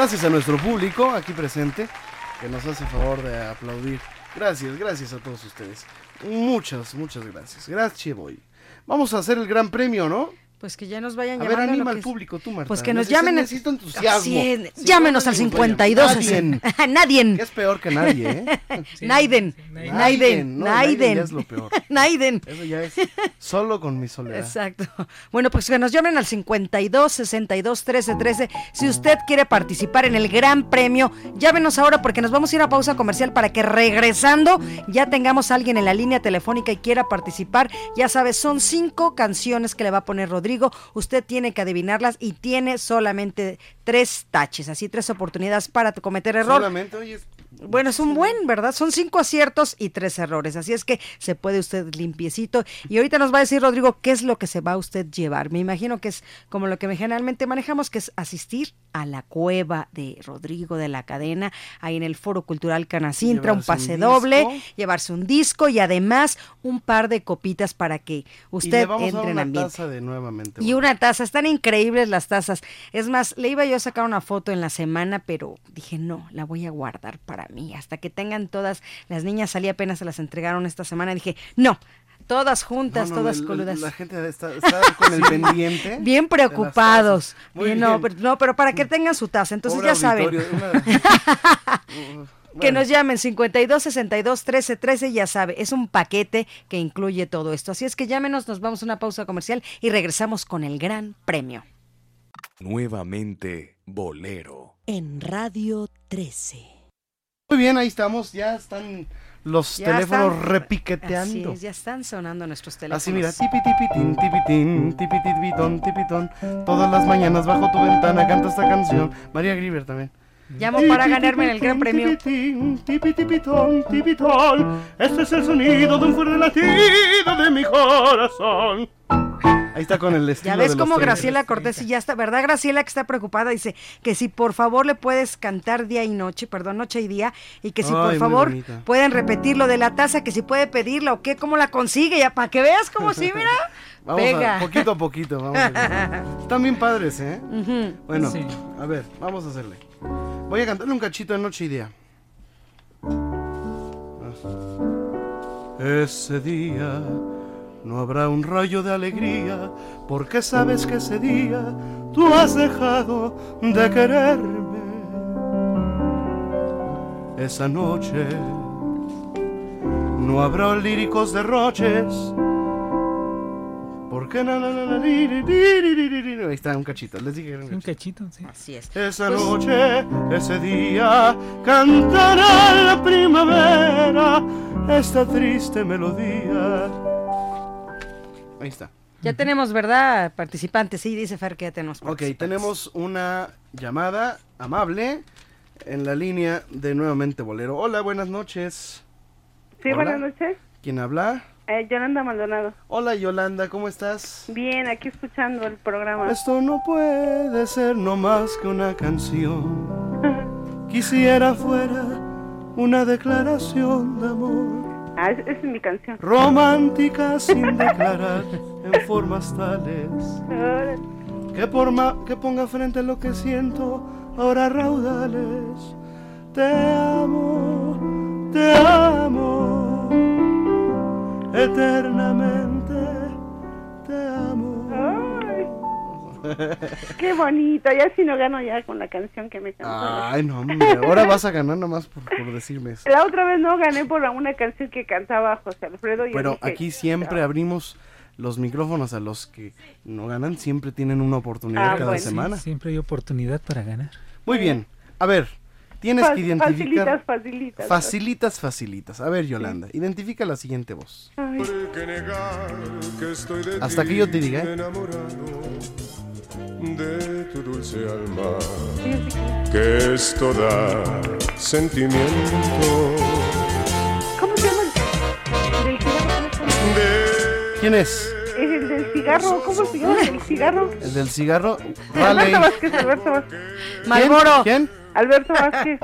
Gracias a nuestro público aquí presente que nos hace favor de aplaudir. Gracias, gracias a todos ustedes. Muchas, muchas gracias. Gracias, voy. Vamos a hacer el gran premio, ¿no? Pues que ya nos vayan A ver, llamando. lo anima que al público, tú, Marta. Pues que nos llamen. necesito entusiasmo. Así es, Sí, llámenos al ánimo, 52. [LAUGHS] Nadie. [LAUGHS] Nadie. Que es peor que nadie, ¿eh? [LAUGHS] Naiden. Naiden, Naiden. no, Naiden Naiden. ya es lo peor. Naiden. Eso ya es solo con mi soledad. Exacto. Bueno, pues que nos llamen al 52 62 13 13. Si usted quiere participar en el Gran Premio, llámenos ahora porque nos vamos a ir a pausa comercial para que regresando ya tengamos a alguien en la línea telefónica y quiera participar. Ya sabes, son cinco canciones que le va a poner Rodrigo. Usted tiene que adivinarlas y tiene solamente tres taches, así tres oportunidades para cometer error. Solamente, oye, Bueno, es un buen, ¿verdad? Son cinco aciertos y tres errores. Así es que se puede usted limpiecito. Y ahorita nos va a decir, Rodrigo, qué es lo que se va a usted llevar. Me imagino que es como lo que generalmente manejamos, que es asistir a la cueva de Rodrigo de la cadena, ahí en el Foro Cultural Canacintra, un pase doble, llevarse un disco y además un par de copitas para que usted entre en ambiente. taza de nuevamente. Y una taza, están increíbles las tazas. Es más, le iba yo a sacar una foto en la semana, pero dije, no, la voy a guardar para mí. Hasta que tengan todas, las niñas salí apenas se las entregaron esta semana. Dije, no, todas juntas, No, no, todas el- coludas. La gente está, está con el [LAUGHS] pendiente. Bien preocupados. Bien, No, pero, no, pero para que tengan su taza. Entonces Pobre ya saben. [LAUGHS] una- Que nos llamen 52 62 13 13, ya sabe, es un paquete que incluye todo esto. Así es que llámenos, nos vamos a una pausa comercial y regresamos con el gran premio. Nuevamente Bolero. En Radio 13. Muy bien, ahí estamos. Ya están los Ya teléfonos están- repiqueteando. Así es, ya están sonando nuestros teléfonos. Así mira, tipi tipitín, tipitín, tipitipitón, tipitón. Todas las mañanas bajo tu ventana canta esta canción. María Grieber también. Llamo para ganarme el gran premio. Tipitipitón, tipitón. Este es el sonido de un fuerte latido de mi corazón. Ahí está con el estilo Ya ves de los cómo trenes. Graciela Cortés y ya está, ¿verdad? Graciela que está preocupada dice que si por favor le puedes cantar día y noche, perdón, noche y día, y que si Ay, por favor bonita. pueden repetir lo de la taza, que si puede pedirla o qué, cómo la consigue, ya para que veas cómo sí, mira. Vamos Pega. a, poquito a poquito, vamos a ver. [LAUGHS] Están bien padres, ¿eh? Bueno, Sí. a ver, vamos a hacerle. Voy a cantarle un cachito de Noche y Día. Ah. Ese día no habrá un rayo de alegría, porque sabes que ese día tú has dejado de quererme. Esa noche no habrá líricos derroches. Porque na, na, na. Ahí está un cachito, les dije que era un Un cachito. cachito, sí. Así es. Esa noche, ese día, cantará la primavera esta triste melodía. Ahí está. Ya tenemos, ¿verdad? Participantes, sí, dice Fer que ya tenemos Ok, tenemos una llamada amable en la línea de Nuevamente Bolero. Hola, buenas noches. Sí, Hola. buenas noches. ¿Quién habla? Eh, Yolanda Maldonado. Hola, Yolanda, ¿cómo estás? Bien, aquí escuchando el programa. Esto no puede ser no más que una canción. [LAUGHS] Quisiera fuera una declaración de amor. Ah, es- esa es mi canción. Romántica sin [LAUGHS] declarar en formas tales por que ponga frente a lo que siento ahora raudales. Te amo, te amo, eternamente [LAUGHS] qué bonito. Ya si no gano ya con la canción que me cantó. Ay, no, hombre, ahora vas a ganar nomás por, por decirme eso. La otra vez no gané por una canción que cantaba José Alfredo. Y yo Pero dije, aquí siempre abrimos los micrófonos a los que no ganan, siempre tienen una oportunidad Ah, cada bueno. semana. Sí, siempre hay oportunidad para ganar. Muy bien, a ver, tienes Fa- que identificar... Facilitas, facilitas. Facilitas, facilitas. A ver, Yolanda, identifica la siguiente voz. Ay, Hasta que yo te diga. ¿eh? De tu dulce alma, que esto da sentimiento. ¿Cómo se llama? ¿Del cigarro? ¿Cómo se llama? ¿Quién es? ¿Es el del cigarro? ¿Cómo se llama? ¿El cigarro? El del cigarro. Vale. Alberto Vázquez, Alberto Vázquez. Malboro. ¿Quién? Alberto Vázquez.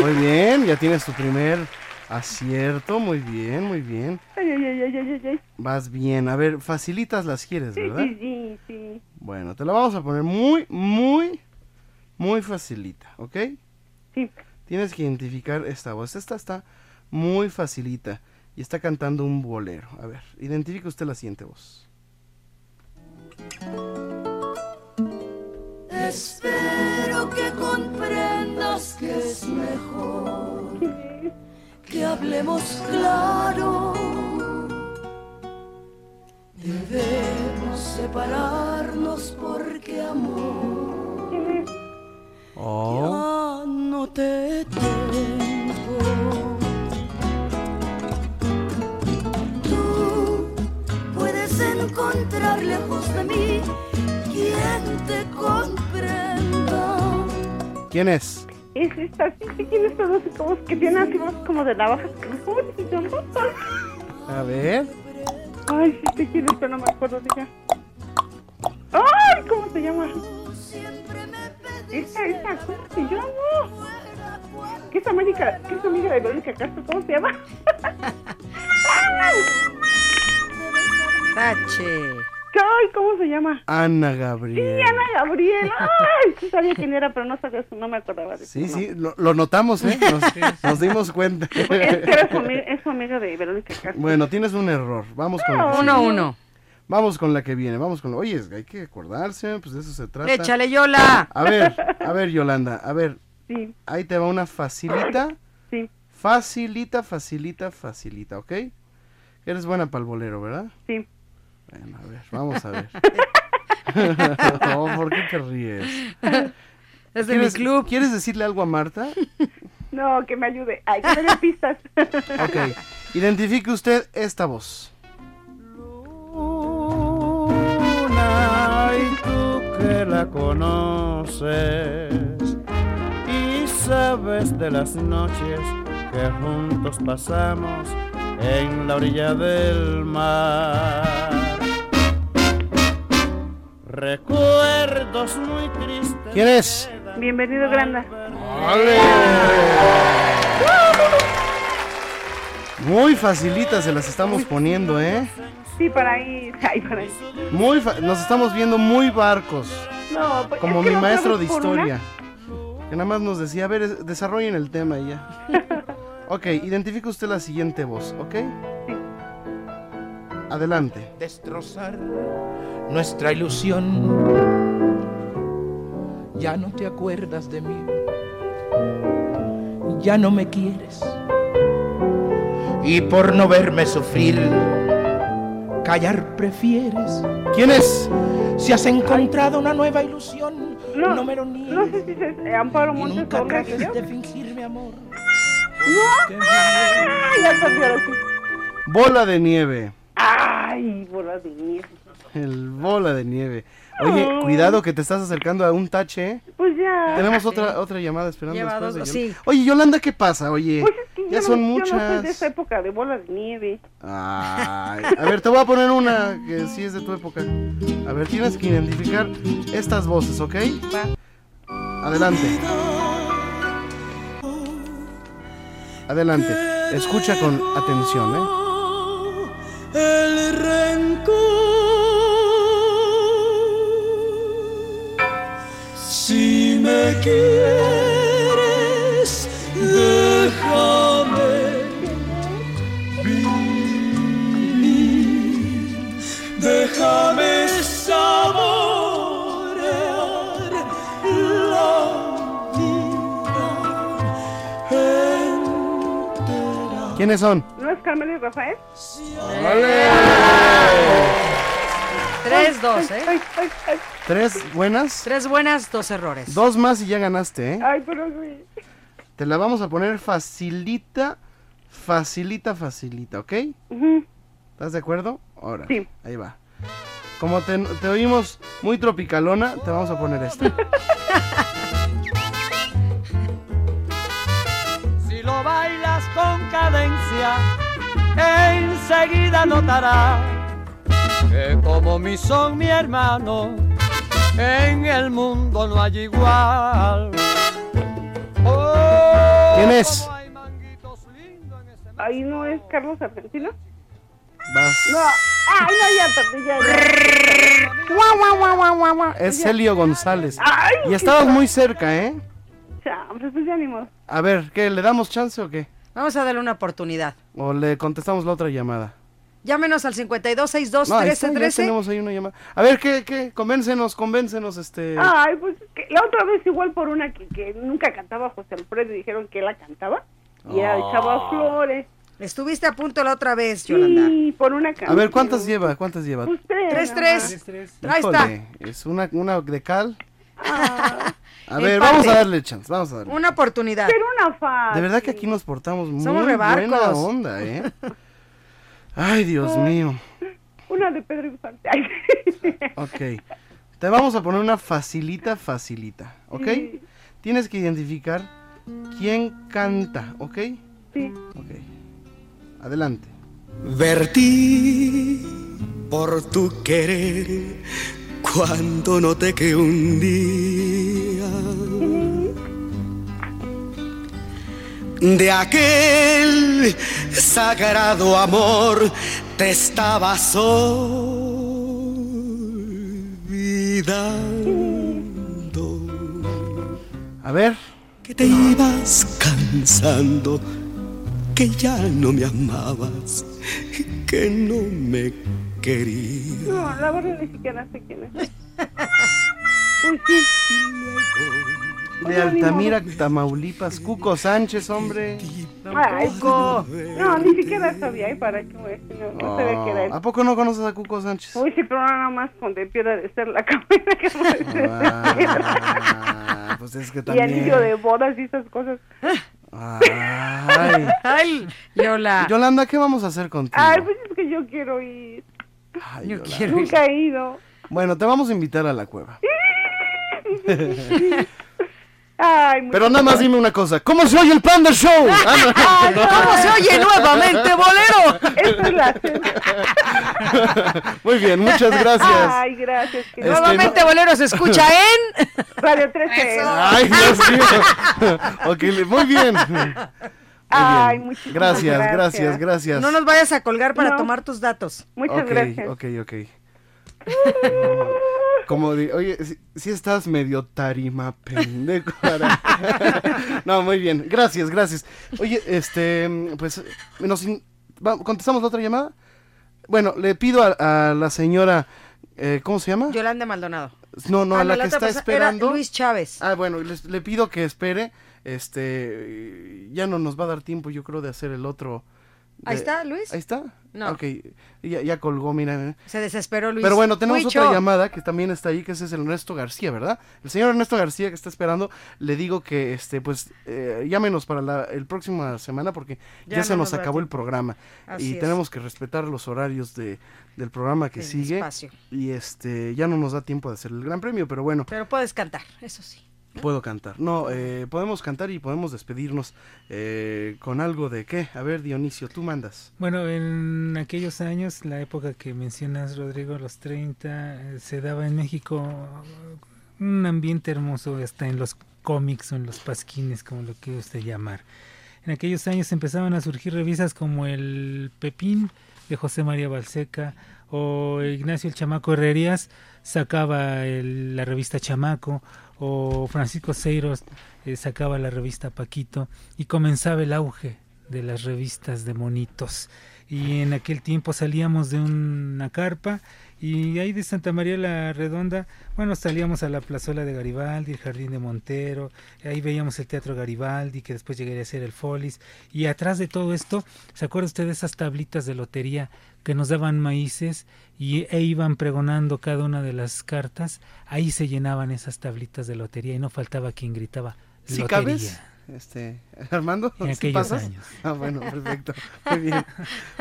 Muy bien, ya tienes tu primer acierto. Muy bien, muy bien. Ay, ay, ay, ay, ay, ay. Vas bien. A ver, facilitas las quieres, Sí, ¿verdad? sí, sí, sí. Bueno, te la vamos a poner muy, muy, muy facilita, ¿ok? Sí. Tienes que identificar esta voz. Esta está muy facilita y está cantando un bolero. A ver, identifica usted la siguiente voz. Espero que comprendas que es mejor que hablemos claro. Debemos separarnos porque amor Oh, ya no te tengo. Tú puedes encontrar lejos de mí quien te comprenda. ¿quién es? Es esta, sí, sí, tiene esta voz como que tiene así voz como de navajas. ¿Cómo se llama? A ver. Ay, sí te quiero, pero no me acuerdo de ella. Ay, ¿cómo se llama? Esta, esta, ¿cómo se llama? ¿Qué es América? ¿Qué es amiga de Verónica Castro? ¿Cómo se llama? [LAUGHS] Tache. Ay, ¿cómo se llama? Ana Sí, Gabriel. Ana Gabriel. Ay, sí sabía quién era, pero no sabía su, no me acordaba de Sí, sí, lo, lo notamos, ¿eh? Nos, nos dimos cuenta. Es que su es su amiga de Verónica Castro. Bueno, tienes un error. Vamos con la que Uno, sigue. uno. Vamos con la que viene. Vamos con. Oye, hay que acordarse, pues de eso se trata. Échale, Yola. A ver, a ver, Yolanda, a ver. Sí, Ahí te va una facilita. sí, Facilita, facilita, facilita, ¿ok? Eres buena para el bolero, ¿verdad? sí. Bueno, a ver, vamos a ver. [LAUGHS] no, ¿por qué te ríes? Es de mi ¿Quieres, club. ¿Quieres decirle algo a Marta? No, que me ayude. Ay, que me dé pistas. Ok. Identifique usted esta voz. Luna, y tú que la conoces y sabes de las noches que juntos pasamos en la orilla del mar. Recuerdos muy tristes. ¿Quién es? Bienvenido, Granda. Muy facilita se las estamos poniendo, ¿eh? Sí, para ahí. Ay, para ahí. Muy fa- nos estamos viendo muy barcos. No, pues, Como es que mi maestro de una- historia. Que nada más nos decía, a ver, es- desarrollen el tema y ya. [LAUGHS] Ok, identifica usted la siguiente voz, ¿ok? Adelante. Destrozar nuestra ilusión. Ya no te acuerdas de mí. Ya no me quieres. Y por no verme sufrir, callar prefieres. ¿Quién es? Si has encontrado una nueva ilusión, No, no, me lo no niegues. sé si es eh, Amparo Y Montes nunca o de fingir mi amor. ¡No! ¡Ay! Ya. Bola de nieve. ¡Ay! Bola de nieve. El bola de nieve. Oye, cuidado que te estás acercando a un tache, ¿eh? Pues ya. Tenemos otra otra llamada esperando Lleva después dos- de sí. Oye, Yolanda, ¿qué pasa? Oye, Pues es que ya yo son no, Yo no soy de muchas. esa época de bola de nieve. Ay, a ver, te voy a poner una que sí es de tu época. A ver, tienes que identificar estas voces, ¿ok? Adelante. Adelante. Escucha con atención, ¿eh? El rencor. Si me quieres, déjame vivir. Déjame saborear la vida. ¿Quiénes son? ¿No es Carmen y Rafael? Tres, dos, ¿eh? Ay, ay, ay. ¿Tres buenas? Tres buenas, dos errores. Dos más y ya ganaste, ¿eh? Ay, pero sí. Te la vamos a poner facilita, facilita, facilita, ¿ok? Ujú. ¿Estás de acuerdo? Ahora. Sí. Ahí va. Como te, te oímos muy tropicalona, te vamos a poner esta. [LAUGHS] cadencia, enseguida notarás que como mi son mi hermano, en el mundo no hay igual. Oh, ¿Quién es? Ahí no es Carlos Argentino. Vas. No. Ay, no, ya perdí, ya. ya. Guau, guau, guau, guau, guau. Es. Celio González. Ay, Y estabas muy cerca, ¿eh? Pues ya ni modo. A ver, ¿qué? ¿Le damos chance o qué? Vamos a darle una oportunidad. ¿O le contestamos la otra llamada? Llámenos al 5262 No, ahí está, ya 1313. tenemos ahí una llamada. A ver, ¿qué? ¿Qué? Convéncenos, convéncenos, este... Ay, pues que la otra vez igual por una que, que nunca cantaba José Alfredo y dijeron que él la cantaba. Y era de Ah. Chava Flores. Estuviste a punto la otra vez, Yolanda. Sí, por una canción. A ver, ¿cuántas lleva? ¿Cuántas lleva? Pues tres. Tres, nada tres. más. Ahí está. Es una, una de cal. Ah, A ver, vamos a darle chance, vamos a darle. Una oportunidad. pero una fácil. De verdad que aquí nos portamos muy Somos buena onda, ¿eh? [LAUGHS] Ay, Dios mío. Una de Pedro Infante. Ay, [LAUGHS] Ok. Te vamos a poner una facilita, facilita, ¿ok? Sí. Tienes que identificar quién canta, ¿ok? Sí. Ok. Adelante. Vertí por tu querer cuando noté que un día de aquel sagrado amor te estabas olvidando A ver. que te ibas cansando que ya no me amabas que no me querías No, la verdad ni siquiera sé quién es. [LAUGHS] Uy, sí. De Altamira, Tamaulipas, Cuco Sánchez, hombre. Ay, Cuco. No, ni siquiera sabía. ¿y ¿Para qué? No, no sabía que era él. ¿A poco no conoces a Cuco Sánchez? Uy, sí, pero nada más con de piedra de ser la [LAUGHS] cabeza que Ah, pues es que [LAUGHS] Y también. anillo de bodas y esas cosas. Ay. Ay, Yola. Yolanda, ¿qué vamos a hacer contigo? Ay, pues es que yo quiero ir. Ay, yo Yolanda. quiero ir. Nunca he ido. Bueno, te vamos a invitar a la cueva. Ay, Pero nada más dime una cosa. ¿Cómo se oye el Panda Show? [LAUGHS] Ah, no. ¿Cómo se oye nuevamente, bolero? Esa es la [LAUGHS] Muy bien, muchas gracias. Ay, gracias. que- Este, Nuevamente, no- bolero se escucha [LAUGHS] en. Radio 13. Ay, Dios mío. ok, le- muy bien. Muy Ay, bien. muchísimas Gracias, gracias. gracias, gracias. No nos vayas a colgar para No. tomar tus datos. Muchas gracias. ok, ok. Como de, oye, si, estás medio tarima, pendejo. Ara". [LAUGHS] no, muy bien. Gracias, gracias. Oye, este, pues, nos in- va- ¿contestamos la otra llamada? Bueno, le pido a, a la señora, eh, ¿cómo se llama? Yolanda Maldonado. No, no, Ah, a la la que está esperando. era Luis Chávez. Ah, bueno, les- le pido que espere. Este, ya no nos va a dar tiempo, yo creo, de hacer el otro. Ahí está, Luis. Ahí está. No. Ok, ya, ya colgó, mira. Se desesperó Luis. Pero bueno, tenemos otra llamada que también está ahí, que ese es el Ernesto García, ¿verdad? El señor Ernesto García que está esperando, le digo que, este, pues, eh, llámenos para la el próxima semana porque ya, Ya se no nos acabó el programa Así y es. tenemos que respetar los horarios de, del programa que sigue espacio. y este ya no nos da tiempo de hacer el Gran Premio, pero bueno. Pero puedes cantar, eso sí. Puedo cantar. No, eh, podemos cantar y podemos despedirnos eh, con algo de qué. A ver, Dionisio, tú mandas. Bueno, en aquellos años, la época que mencionas, Rodrigo, los 30, eh, se daba en México un ambiente hermoso, hasta en los cómics o en los pasquines, como lo quiere usted llamar. En aquellos años empezaban a surgir revistas como El Pepín de José María Balseca o Ignacio el Chamaco Herrerías sacaba el- la revista Chamaco o Francisco Seiros eh, sacaba la revista Paquito y comenzaba el auge de las revistas de monitos. Y en aquel tiempo salíamos de una carpa y ahí de Santa María la Redonda, bueno, salíamos a la plazuela de Garibaldi, el jardín de Montero, ahí veíamos el teatro Garibaldi, que después llegaría a ser el Folis, y atrás de todo esto, ¿se acuerda usted de esas tablitas de lotería que nos daban maíces y e iban pregonando cada una de las cartas? Ahí se llenaban esas tablitas de lotería y no faltaba quien gritaba ¿Sí lotería. cabes? Este, Armando, En ¿sí pasas? años. Ah, bueno, perfecto. Muy bien.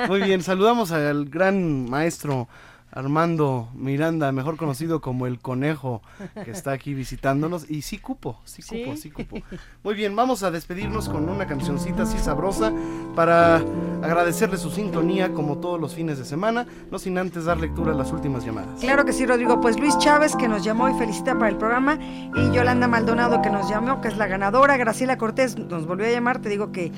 Muy bien, saludamos al gran maestro Armando Miranda, mejor conocido como el conejo, que está aquí visitándonos. Y sí cupo, sí cupo, sí, cupo. Muy bien, vamos a despedirnos con una cancioncita así sabrosa para agradecerle su sintonía como todos los fines de semana, no sin antes dar lectura a las últimas llamadas. Claro que sí, Rodrigo. Pues Luis Chávez, que nos llamó y felicita para el programa, y Yolanda Maldonado, que nos llamó, que es la ganadora. Graciela Cortés nos volvió a llamar, te digo que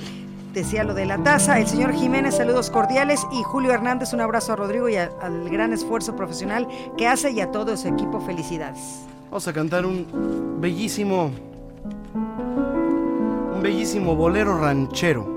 decía lo de la taza. El señor Jiménez, saludos cordiales. Y Julio Hernández, un abrazo a Rodrigo y al gran esfuerzo profesional que hace y a todo su equipo, felicidades. Vamos a cantar un bellísimo, un bellísimo bolero ranchero.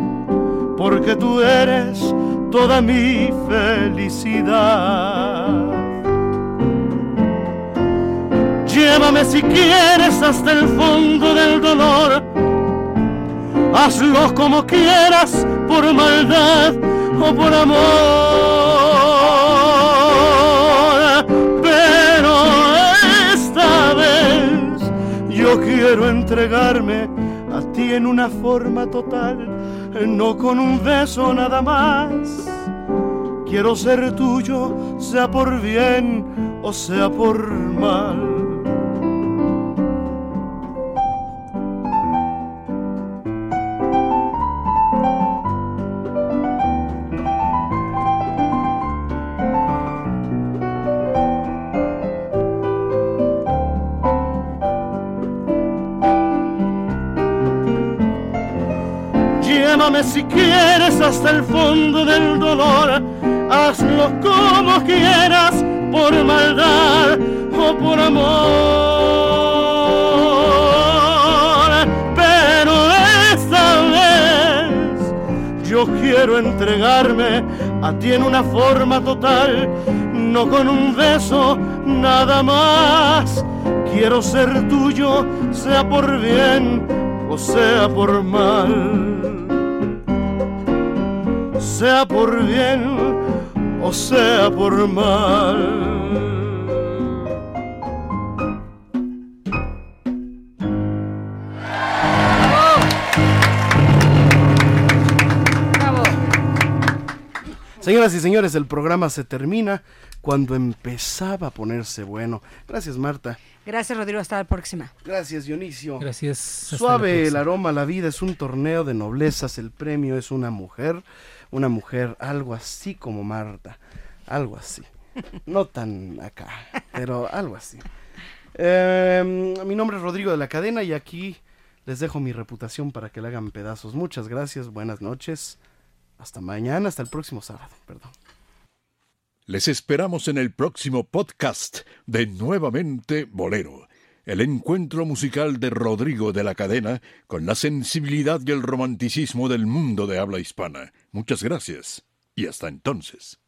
porque tú eres toda mi felicidad. Llévame si quieres hasta el fondo del dolor, hazlo como quieras, por maldad o por amor. Pero esta vez yo quiero entregarme a ti en una forma total, no con un beso nada más. Quiero ser tuyo, sea por bien o sea por mal. Llévame si quieres hasta el fondo del dolor, hazlo como quieras, por maldad o por amor. Pero esta vez yo quiero entregarme a ti en una forma total, no con un beso nada más. Quiero ser tuyo, sea por bien o sea por mal. Sea por bien o sea por mal. Señoras y señores, el programa se termina cuando empezaba a ponerse bueno. Gracias, Marta. Gracias, Rodrigo. Hasta la próxima. Gracias, Dionisio. Gracias. Suave el aroma, la vida es un torneo de noblezas, el premio es una mujer, una mujer algo así como Marta, algo así. No tan acá, pero algo así. Eh, mi nombre es Rodrigo de la Cadena y aquí les dejo mi reputación para que la hagan pedazos. Muchas gracias, buenas noches. Hasta mañana, hasta el próximo sábado, perdón. Les esperamos en el próximo podcast de Nuevamente Bolero, el encuentro musical de Rodrigo de la Cadena con la sensibilidad y el romanticismo del mundo de habla hispana. Muchas gracias y hasta entonces.